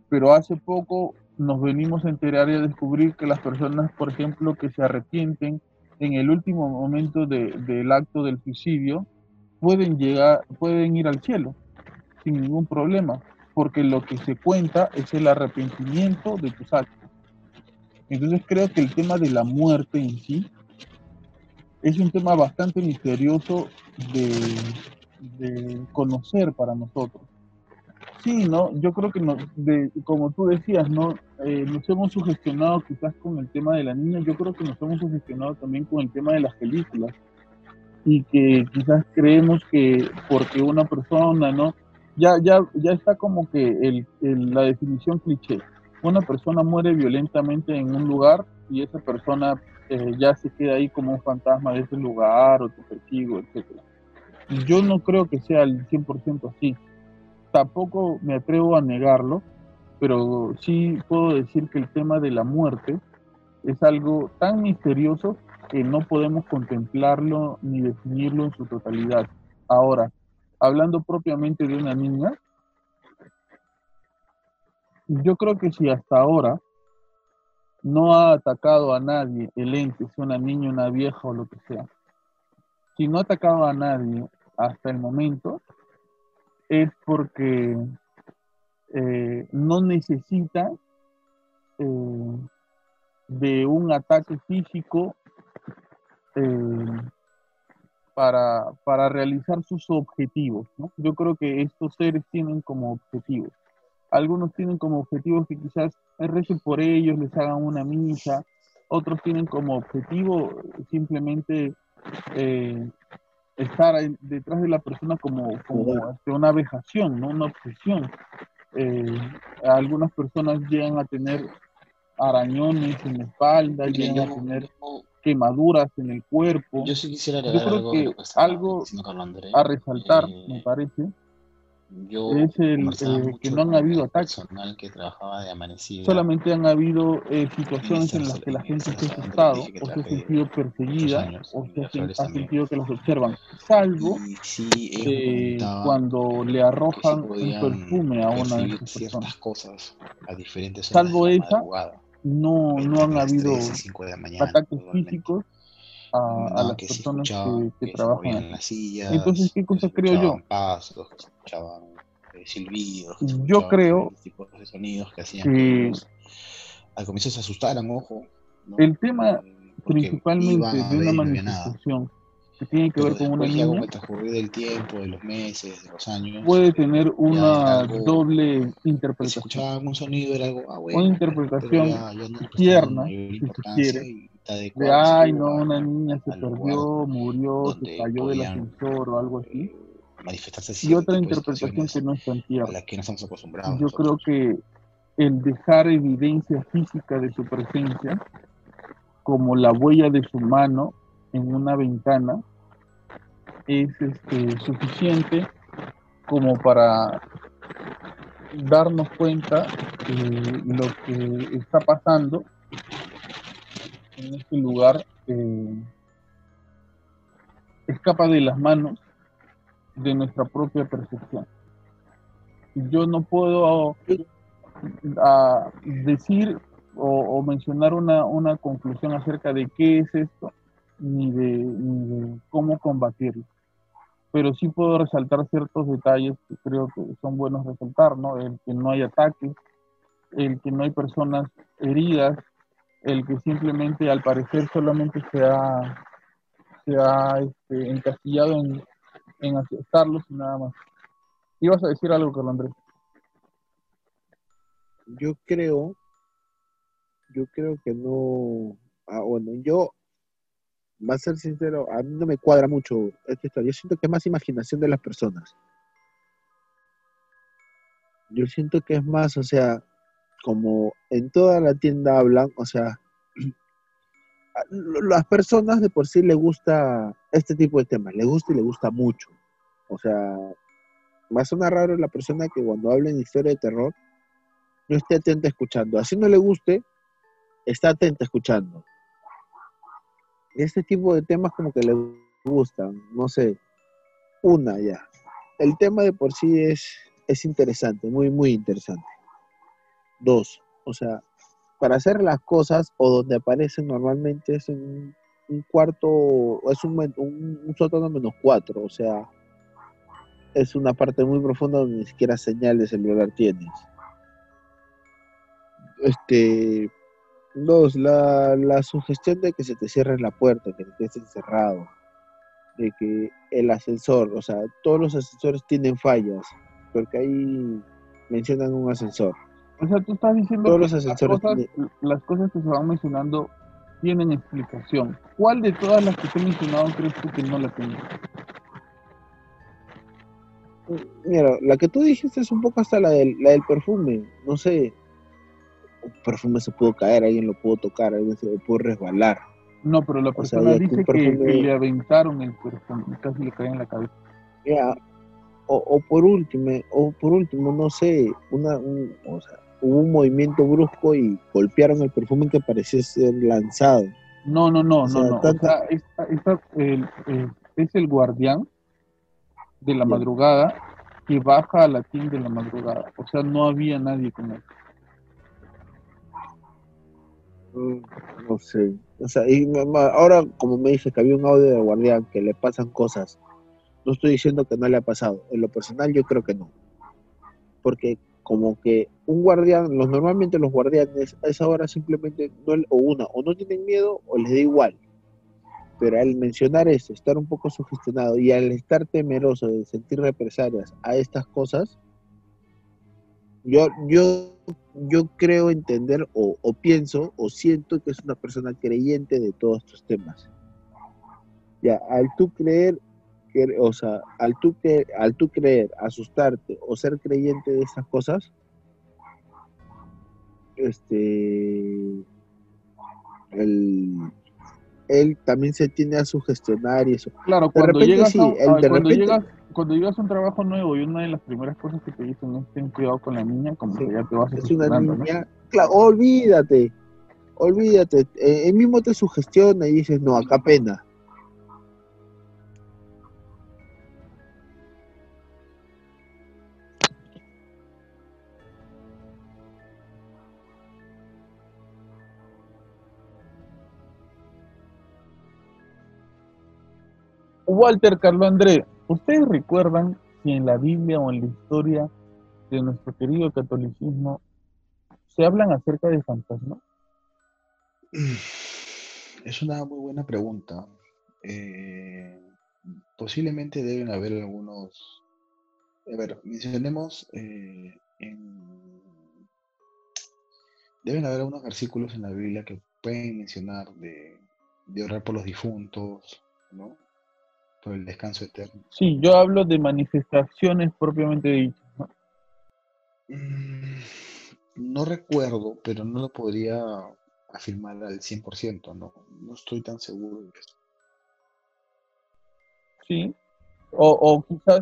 S1: Pero hace poco nos venimos a enterar y a descubrir que las personas, por ejemplo, que se arrepienten en el último momento del acto del suicidio, pueden llegar, pueden ir al cielo sin ningún problema, porque lo que se cuenta es el arrepentimiento de tus actos. Entonces creo que el tema de la muerte en sí es un tema bastante misterioso de, de conocer para nosotros. Sí, ¿no? Yo creo que no, de, como tú decías, ¿no? Eh, nos hemos sugestionado quizás con el tema de la niña, yo creo que nos hemos sugestionado también con el tema de las películas y que quizás creemos que porque una persona, ¿no? Ya, ya, ya está como que el, el, la definición cliché. Una persona muere violentamente en un lugar y esa persona eh, ya se queda ahí como un fantasma de ese lugar o te persigo, etc. Yo no creo que sea el 100% así tampoco me atrevo a negarlo, pero sí puedo decir que el tema de la muerte es algo tan misterioso que no podemos contemplarlo ni definirlo en su totalidad. Ahora, hablando propiamente de una niña, yo creo que si hasta ahora no ha atacado a nadie el ente, sea una niña, una vieja o lo que sea, si no ha atacado a nadie hasta el momento, es porque eh, no necesita eh, de un ataque físico eh, para, para, realizar sus objetivos. ¿no? Yo creo que estos seres tienen como objetivos. Algunos tienen como objetivos que quizás recen por ellos, les hagan una misa. Otros tienen como objetivo simplemente estar detrás de la persona como, como este, una vejación, ¿no? una obsesión. Eh, algunas personas llegan a tener arañones en la espalda, llegan a tener quemaduras en el cuerpo.
S3: Yo sí quisiera
S1: Yo creo
S3: algo,
S1: que algo a resaltar,
S3: Eh,
S1: me parece,
S3: Yo
S1: es el, que no han habido ataques.
S3: personal que trabajaba de amanecida.
S1: Solamente han habido eh, situaciones en las que la gente se ha asustado o se ha sentido perseguida
S3: años,
S1: o se ha, sentido que los observan, salvo
S3: sí,
S1: eh, cuando le arrojan un perfume a una de
S3: ciertas
S1: personas.
S3: cosas a diferentes
S1: Salvo
S3: de
S1: esa, No, no han habido
S3: 3 y 5 de la mañana,
S1: ataques físicos a, las
S3: que
S1: personas que, que
S3: que se
S1: trabajan
S3: las sillas,
S1: Entonces, ¿qué
S3: que
S1: cosa
S3: se
S1: creo yo?
S3: pasos, escuchaban eh, silbidos,
S1: Yo creo
S3: diferentes tipos de sonidos que hacían al comienzo se asustaran, ojo, ¿no?
S1: el tema
S3: Eh, porque
S1: principalmente de una manifestación que tiene que ver con una
S3: con
S1: niña
S3: el transcurrir del tiempo, de los meses, de los años,
S1: puede tener una
S3: algo
S1: doble
S3: si
S1: interpretación.
S3: escuchaba algún sonido era algo, ah,
S1: Una
S3: bueno,
S1: interpretación
S3: ya, ya no le prestaban
S1: tierna, si se
S3: importancia
S1: quiere,
S3: y adecuado
S1: ay, no, una niña se perdió, murió, se cayó del ascensor o algo así.
S3: manifestarse
S1: Y otra interpretación que no es tan
S3: a las que no estamos acostumbrados
S1: Yo creo que el dejar evidencia física de su presencia, como la huella de su mano en una ventana, es este, suficiente como para darnos cuenta de lo que está pasando en este lugar eh, escapa de las manos de nuestra propia percepción. Yo no puedo ah, decir o, mencionar una, una, conclusión acerca de qué es esto, ni de, cómo combatirlo. Pero sí puedo resaltar ciertos detalles que creo que son buenos resaltar, ¿no? El que no hay ataques, el que no hay personas heridas, el que simplemente al parecer solamente se ha, se ha este, encasillado en, en aceptarlos y nada más. ¿Ibas a decir algo, Carlos Andrés?
S2: Yo creo, yo creo que no, ah, bueno, yo, va a ser sincero, a mí no me cuadra mucho esta historia. Yo siento que es más imaginación de las personas. Yo siento que es más, o sea, como en toda la tienda hablan, o sea, las personas de por sí le gusta este tipo de temas, le gusta y le gusta mucho. O sea, va a sonar raro la persona que cuando hablen de historia de terror no esté atenta escuchando. Así no le guste, está atenta escuchando. Este tipo de temas como que le gustan, no sé, una ya. El tema de por sí es, es interesante, muy, muy interesante. Dos, o sea, para hacer las cosas o donde aparecen normalmente es en un cuarto, es un, un, un sótano menos cuatro, o sea, es una parte muy profunda donde ni siquiera señal de celular tienes. Este, dos, la, la sugestión de que se te cierre la puerta, que te quedes encerrado, de que el ascensor, o sea, todos los ascensores tienen fallas, porque ahí mencionan un ascensor.
S1: O sea, tú estás diciendo que las, cosas, las cosas que se van mencionando tienen explicación. ¿Cuál de todas las que te he mencionado crees tú que no la tiene?
S2: Mira, la que tú dijiste es un poco hasta la del, la del perfume. No sé, un perfume se pudo caer, alguien lo pudo tocar, alguien se lo pudo resbalar.
S1: No, pero la persona dice que, le aventaron el perfume, casi le cae en la cabeza.
S2: Ya, o, por último, o por último, no sé, una, o sea, hubo un movimiento brusco y golpearon el perfume que parecía ser lanzado.
S1: No, no, no, no, no. es el guardián de la madrugada que baja a la tienda de la madrugada. O sea, no había nadie con él.
S2: Mm, no sé. O sea, y ahora como me dice que había un audio de guardián que le pasan cosas, no estoy diciendo que no le ha pasado. En lo personal yo creo que no. Porque como que un guardián, los normalmente los guardianes a esa hora simplemente no, o una, o no tienen miedo o les da igual. Pero al mencionar eso, estar un poco sugestionado y al estar temeroso de sentir represalias a estas cosas, yo, yo, yo creo entender o, pienso o siento que es una persona creyente de todos estos temas. Ya, al tú creer, o sea, al tú, al tú creer, asustarte o ser creyente de estas cosas, este, el, él también se tiene a sugestionar y eso.
S1: Claro, cuando, llegas, a, cuando, llegas, cuando llegas a un trabajo nuevo y una de las primeras cosas que te dicen es ten cuidado con la niña, como que ya te vas a Es una niña,
S2: claro, olvídate, olvídate, eh, él mismo te sugestiona y dices, no, acá pena.
S1: Walter Carlos André, ¿ustedes recuerdan si en la Biblia o en la historia de nuestro querido catolicismo se hablan acerca de fantasmas?
S3: Es una muy buena pregunta. Eh, posiblemente deben haber algunos. A ver, mencionemos eh, Deben haber algunos versículos en la Biblia que pueden mencionar de, de orar por los difuntos, ¿no? El descanso eterno.
S1: Sí, yo hablo de manifestaciones propiamente dichas.
S3: ¿no? Mm, no recuerdo, pero no lo podría afirmar al 100%, no, no estoy tan seguro de eso.
S1: Sí, o, o, quizás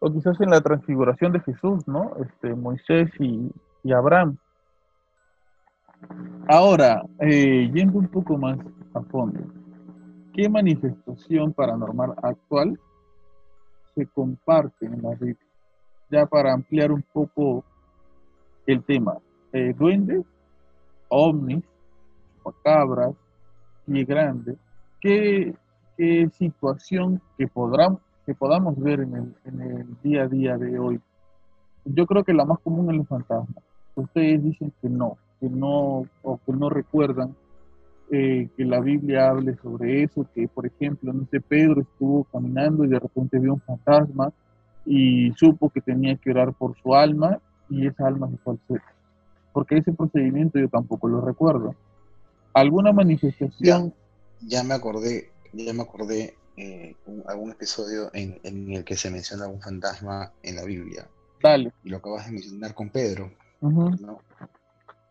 S1: o quizás en la transfiguración de Jesús, ¿no? Este, Moisés y, y Abraham. Ahora, eh, yendo un poco más a fondo, ¿qué manifestación paranormal actual se comparte en la Biblia? Ya para ampliar un poco el tema, eh, duendes, ovnis, macabras, pie grande, ¿qué, qué situación que, podrán, que podamos ver en el, en el día a día de hoy? Yo creo que la más común es los fantasmas. Ustedes dicen que no, que no, o que no recuerdan eh, que la Biblia hable sobre eso, que por ejemplo, no sé, Pedro estuvo caminando y de repente vio un fantasma y supo que tenía que orar por su alma y esa alma se fue al cielo. Porque ese procedimiento yo tampoco lo recuerdo. ¿Alguna manifestación?
S3: Ya, me acordé, ya me acordé eh, algún episodio en, en, el que se menciona un fantasma en la Biblia.
S1: Dale.
S3: Y lo acabas de mencionar con Pedro. ¿no?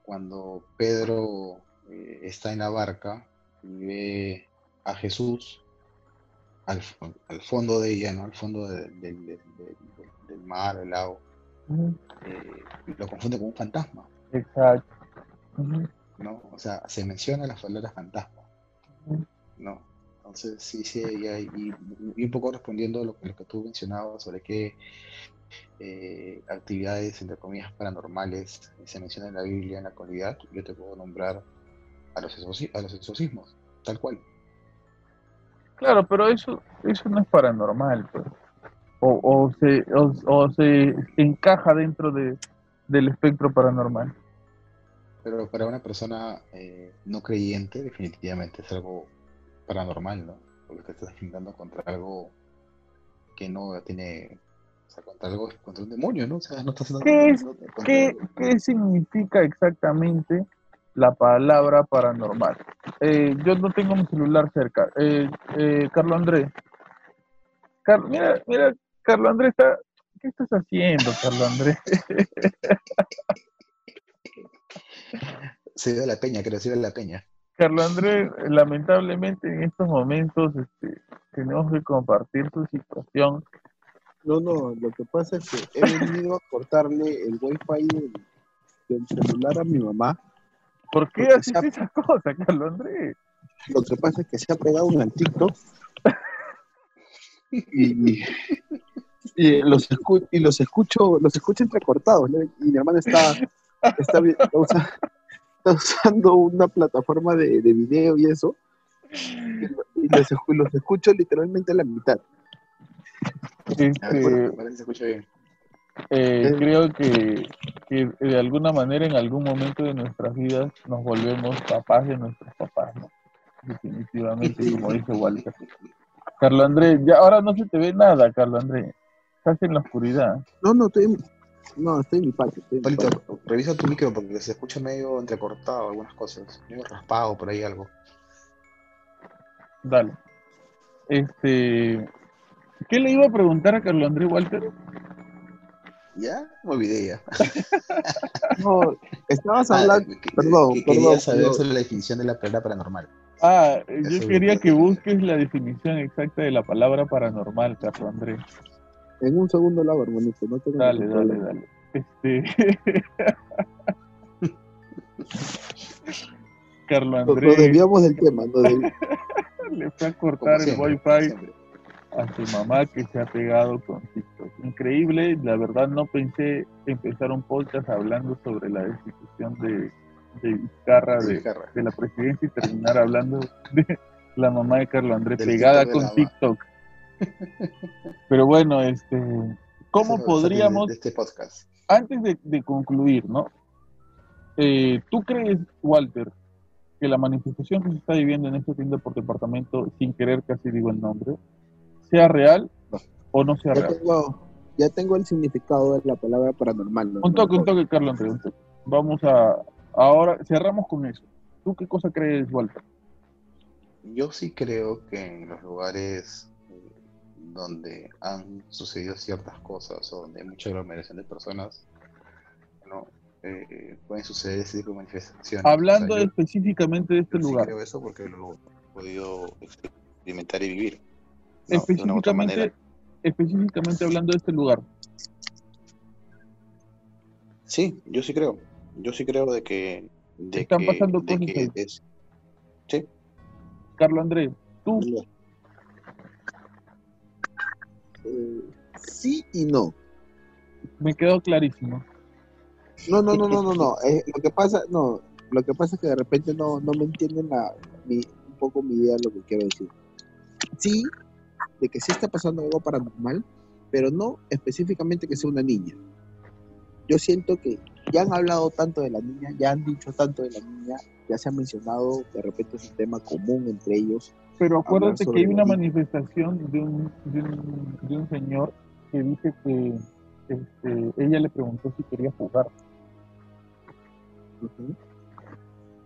S3: Cuando Pedro eh, está en la barca y ve a Jesús al, fondo de ella, ¿no? Al fondo del mar, el lago. Eh, lo confunde con un fantasma.
S1: Exacto.
S3: ¿No? O sea, se menciona la palabra fantasma. ¿No? Entonces, sí, sí, y, y, un poco respondiendo a lo, lo, que tú mencionabas sobre qué eh, actividades, entre comillas, paranormales se menciona en la Biblia en la actualidad, yo te puedo nombrar a los, a los exorcismos, tal cual.
S1: Claro, pero eso, eso no es paranormal, pues. o, o, se, o, se encaja dentro de, del espectro paranormal.
S3: Pero para una persona eh, no creyente, definitivamente es algo paranormal, ¿no? Porque te estás enfrentando contra algo que no tiene, o sea, contra algo, contra un demonio, ¿no? O sea, no estás
S1: ¿Qué, ¿qué, ¿Qué significa exactamente la palabra paranormal. Eh, yo no tengo mi celular cerca. Eh, eh, Carlos Andrés. mira, mira, Carlos Andrés está. ¿Qué estás haciendo, Carlos Andrés?
S3: se dio la peña, creo, se dio la peña.
S1: Carlos Andrés, lamentablemente en estos momentos este, tenemos que compartir su situación.
S2: No, no, lo que pasa es que he venido a cortarle el wifi del celular a mi mamá
S1: ¿Por qué haces esa cosa, Carlos Andrés?
S2: Lo que pasa es que se ha pegado un al TikTok y, y, los y los escucho, los escucho entrecortados, y mi hermana está, está, usando una plataforma de, de, video y eso, y, los, los, escucho literalmente a la mitad.
S1: Este, parece que se escucha bien. Eh, creo que, de alguna manera en algún momento de nuestras vidas nos volvemos papás de nuestros papás, ¿no? Definitivamente, como dice Walter. Carlos Andrés, ya ahora no se te ve nada, Carlos Andrés. Estás en la oscuridad.
S2: No, no, estoy, no, estoy en mi patio.
S3: revisa tu micro porque se escucha medio entrecortado algunas cosas, medio raspado por ahí algo.
S1: Dale. Este, ¿qué le iba a preguntar a Carlos Andrés Walter?
S3: Ya, me olvidé ya.
S2: no, estabas ah, hablando. perdón,
S3: que, quería saber sobre la definición de la palabra paranormal.
S1: Ah, yo quería que busques la definición exacta de la palabra paranormal, Carlos Andrés.
S2: En un segundo lado, hermanito. No tengo
S1: dale, dale, dale. Este. Carlos Andrés.
S2: Nos desviamos del tema. No
S1: Le fue a cortar el wifi a su mamá que se ha pegado con TikTok. Increíble, la verdad no pensé empezar un podcast hablando sobre la destitución de, de Vizcarra, de, de, la presidencia y terminar hablando de la mamá de Carlos Andrés pegada con TikTok. Pero bueno, este, ¿cómo podríamos,
S3: este podcast.
S1: antes de, concluir, ¿no? Eh, ¿Tú crees, Walter, que la manifestación que se está viviendo en este tienda por departamento, sin querer casi digo el nombre, sea real o no sea
S2: ya
S1: real.
S2: Tengo, ya tengo el significado de la palabra paranormal.
S1: Un toque, un toque, Carlos Andrés. Vamos a. Ahora cerramos con eso. ¿Tú qué cosa crees, Walter?
S3: Yo sí creo que en los lugares eh, donde han sucedido ciertas cosas o donde hay mucha aglomeración de personas, no, eh, pueden suceder ese tipo de manifestaciones.
S1: Hablando específicamente de este
S3: yo
S1: lugar.
S3: Sí creo eso porque lo he podido experimentar y vivir
S1: específicamente, específicamente hablando de este lugar.
S3: Sí, yo sí creo. Yo sí creo de que.
S1: Están pasando cosas.
S3: sí.
S1: Carlos Andrés, tú.
S2: Eh, sí y no.
S1: Me quedó clarísimo.
S2: No, no, no, no, no, no. Eh, lo que pasa, no, lo que pasa es que de repente no, no me entienden la, mi, un poco mi idea de lo que quiero decir. Sí, de que sí está pasando algo paranormal, pero no específicamente que sea una niña. Yo siento que ya han hablado tanto de la niña, ya han dicho tanto de la niña, ya se ha mencionado, de repente es un tema común entre ellos.
S1: Pero acuérdate que hay una
S2: niña.
S1: manifestación de un, de un, de un señor que dice que este, ella le preguntó si quería jugar.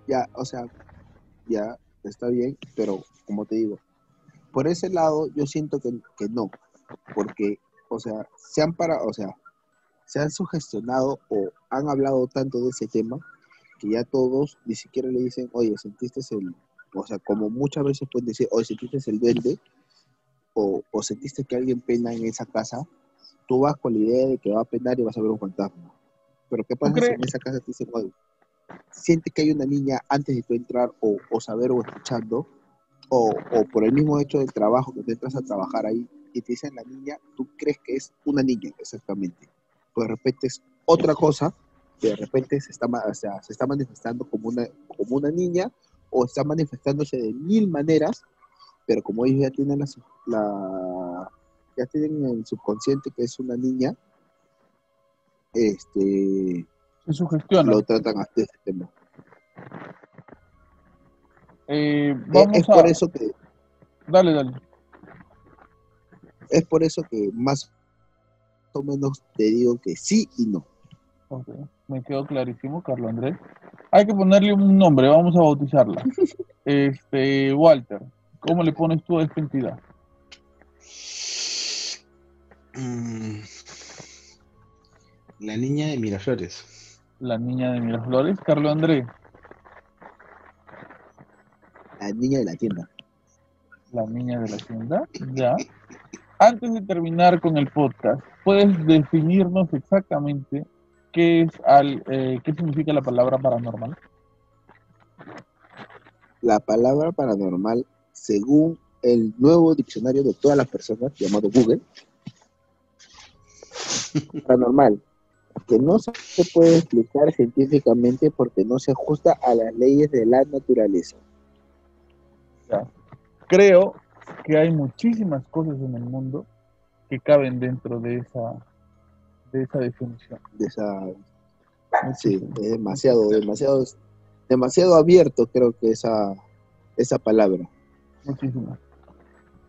S2: Ya, o sea, ya está bien, pero como te digo, por ese lado yo siento que, que no, porque, o sea, se han para, o sea, se han sugestionado o han hablado tanto de ese tema que ya todos ni siquiera le dicen, oye, sentiste el, o sea, como muchas veces pueden decir, oye, sentiste el duende o, o sentiste que alguien pena en esa casa, tú vas con la idea de que va a penar y vas a ver un fantasma. Pero ¿qué pasa si en esa casa te dicen, oye, siente que hay una niña antes de tú entrar o, o saber o escuchando, o, o por el mismo hecho del trabajo que tú entras a trabajar ahí y te dicen la niña, tú crees que es una niña exactamente. Pues de repente es otra cosa que de repente se está, o sea, se está manifestando como una, como una niña o está manifestándose de mil maneras, pero como ellos ya tienen la, ya tienen el subconsciente que es una niña, este,
S1: Se sugestiona.
S2: lo tratan hasta ese tema.
S1: Eh, vamos
S2: es
S1: a...
S2: por eso que
S1: Dale, dale.
S2: es por eso que más o menos te digo que sí y no.
S1: Ok, Me quedó clarísimo, Carlos Andrés. Hay que ponerle un nombre, vamos a bautizarla. Este, Walter, ¿cómo le pones tú a esta entidad?
S3: Mm, La niña de Miraflores.
S1: La niña de Miraflores, Carlos Andrés,
S2: La niña de la tienda.
S1: la niña de la tienda, ya. Antes de terminar con el podcast, ¿puedes definirnos exactamente qué es al, eh, qué significa la palabra paranormal?
S2: La palabra paranormal, según el nuevo diccionario de todas las personas llamado Google, paranormal, que no se puede explicar científicamente porque no se ajusta a las leyes de la naturaleza.
S1: Creo que hay muchísimas cosas en el mundo que caben dentro de esa, de esa definición.
S2: De esa, sí, es demasiado, demasiado, demasiado abierto creo que esa, esa palabra.
S1: Muchísimas.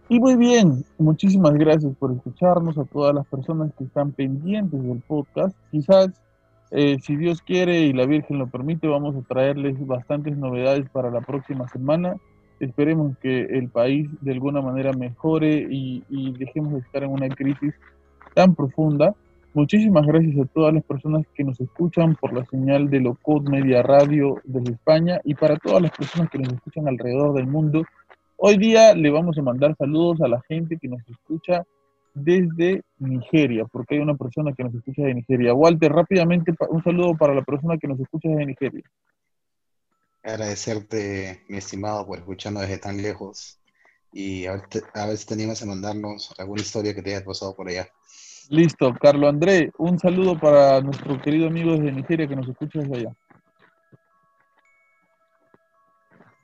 S1: Y muy bien, muchísimas gracias por escucharnos a todas las personas que están pendientes del podcast. Quizás, eh, si Dios quiere y la Virgen lo permite, vamos a traerles bastantes novedades para la próxima semana. Esperemos que el país de alguna manera mejore y, dejemos de estar en una crisis tan profunda. Muchísimas gracias a todas las personas que nos escuchan por la señal de Locod Media Radio desde España y para todas las personas que nos escuchan alrededor del mundo. Hoy día le vamos a mandar saludos a la gente que nos escucha desde Nigeria, porque hay una persona que nos escucha de Nigeria. Walter, rápidamente un saludo para la persona que nos escucha desde Nigeria.
S3: Agradecerte, mi estimado, por escucharnos desde tan lejos. Y a ver, te- a ver si te animas a mandarnos alguna historia que te haya pasado por allá.
S1: Listo, Carlo André, un saludo para nuestro querido amigo desde Nigeria que nos escucha desde allá.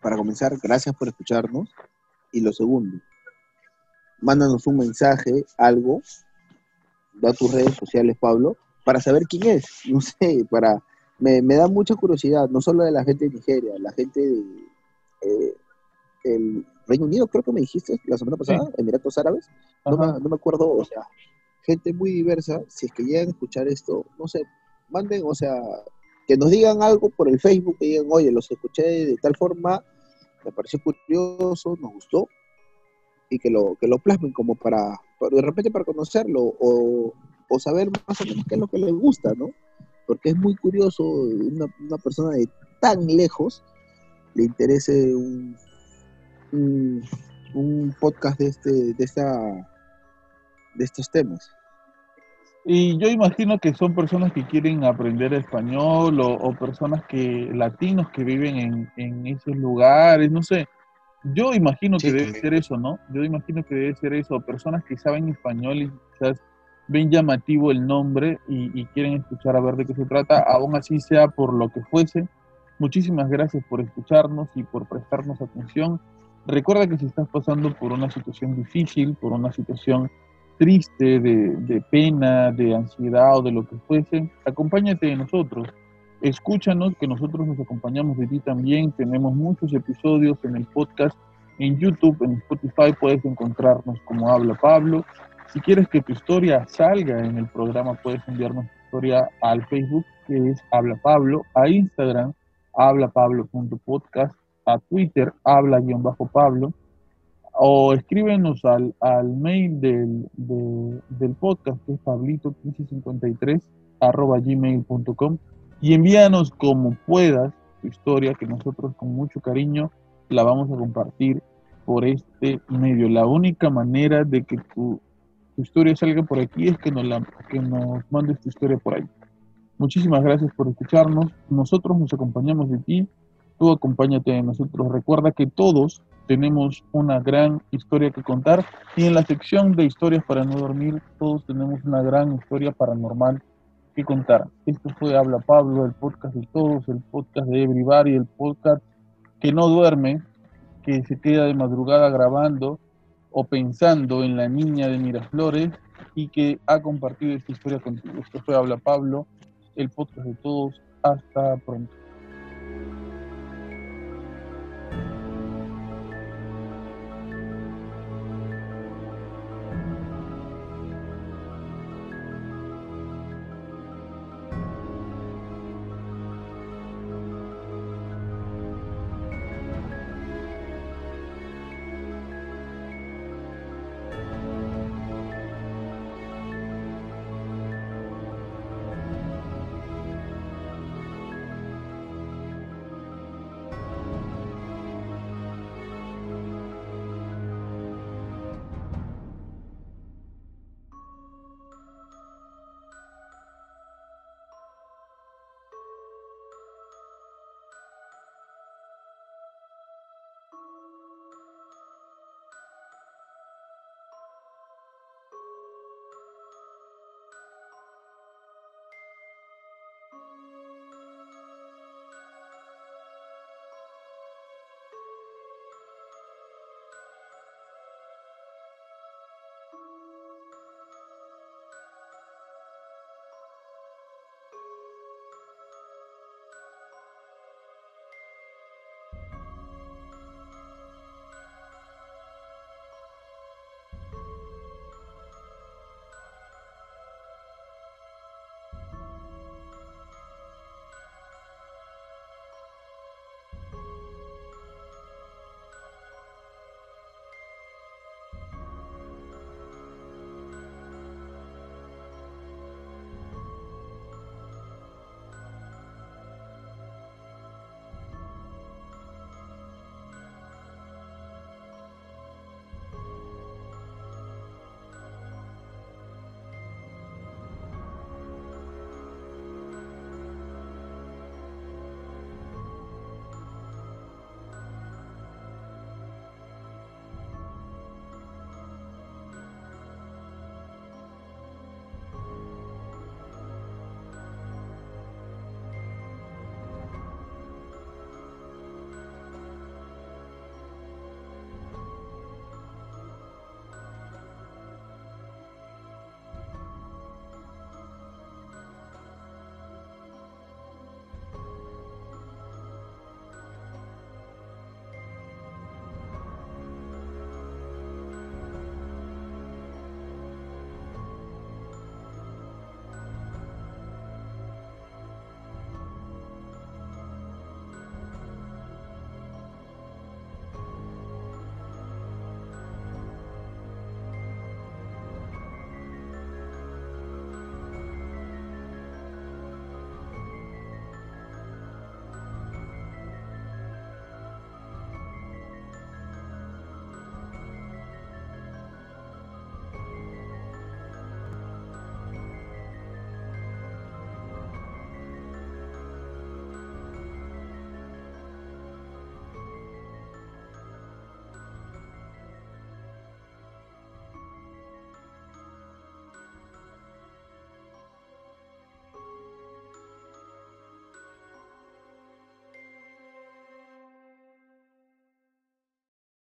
S2: Para comenzar, gracias por escucharnos. Y lo segundo, mándanos un mensaje, algo, da tus redes sociales, Pablo, para saber quién es. No sé, para me, me da mucha curiosidad, no solo de la gente de Nigeria, la gente de eh, el Reino Unido, creo que me dijiste la semana pasada, Emiratos Árabes, no me, no me acuerdo, o sea, gente muy diversa, si es que llegan a escuchar esto, no sé, manden, o sea, que nos digan algo por el Facebook, que digan, oye, los escuché de tal forma, me pareció curioso, nos gustó, y que lo, que lo plasmen como para, para- de repente para conocerlo, o, o saber más o menos qué es lo que les gusta, ¿no? Porque es muy curioso una, una persona de tan lejos le interese un, un, un podcast de este, de esta, de estos temas.
S1: Y yo imagino que son personas que quieren aprender español o, o personas que latinos que viven en, en esos lugares, no sé. Yo imagino que debe ser eso, ¿no? Yo imagino que debe ser eso. Personas que saben español y quizás ven llamativo el nombre y, quieren escuchar a ver de qué se trata, aún así sea por lo que fuese. Muchísimas gracias por escucharnos y por prestarnos atención. Recuerda que si estás pasando por una situación difícil, por una situación triste, de pena, de ansiedad o de lo que fuese, acompáñate de nosotros. Escúchanos, que nosotros nos acompañamos de ti también. Tenemos muchos episodios en el podcast, en YouTube, en Spotify. Puedes encontrarnos como Habla Pablo. Si quieres que tu historia salga en el programa, puedes enviarnos tu historia al Facebook, que es Habla Pablo, a Instagram, hablapablo.podcast, a Twitter, habla-pablo, o escríbenos al, al mail del, de- del podcast, que es pablito1553, arroba gmail.com, y envíanos como puedas tu historia, que nosotros con mucho cariño la vamos a compartir por este medio. La única manera de que tu, tu historia salga por aquí es que nos, la, que nos mandes tu historia por ahí. Muchísimas gracias por escucharnos. Nosotros nos acompañamos de ti. Tú acompáñate de nosotros. Recuerda que todos tenemos una gran historia que contar y en la sección de historias para no dormir todos tenemos una gran historia paranormal que contar. Esto fue Habla Pablo, el podcast de todos, el podcast de Everybody, el podcast que no duerme, que se queda de madrugada grabando o pensando en la niña de Miraflores y que ha compartido esta historia contigo. Esto fue Habla Pablo, el podcast de todos. Hasta pronto.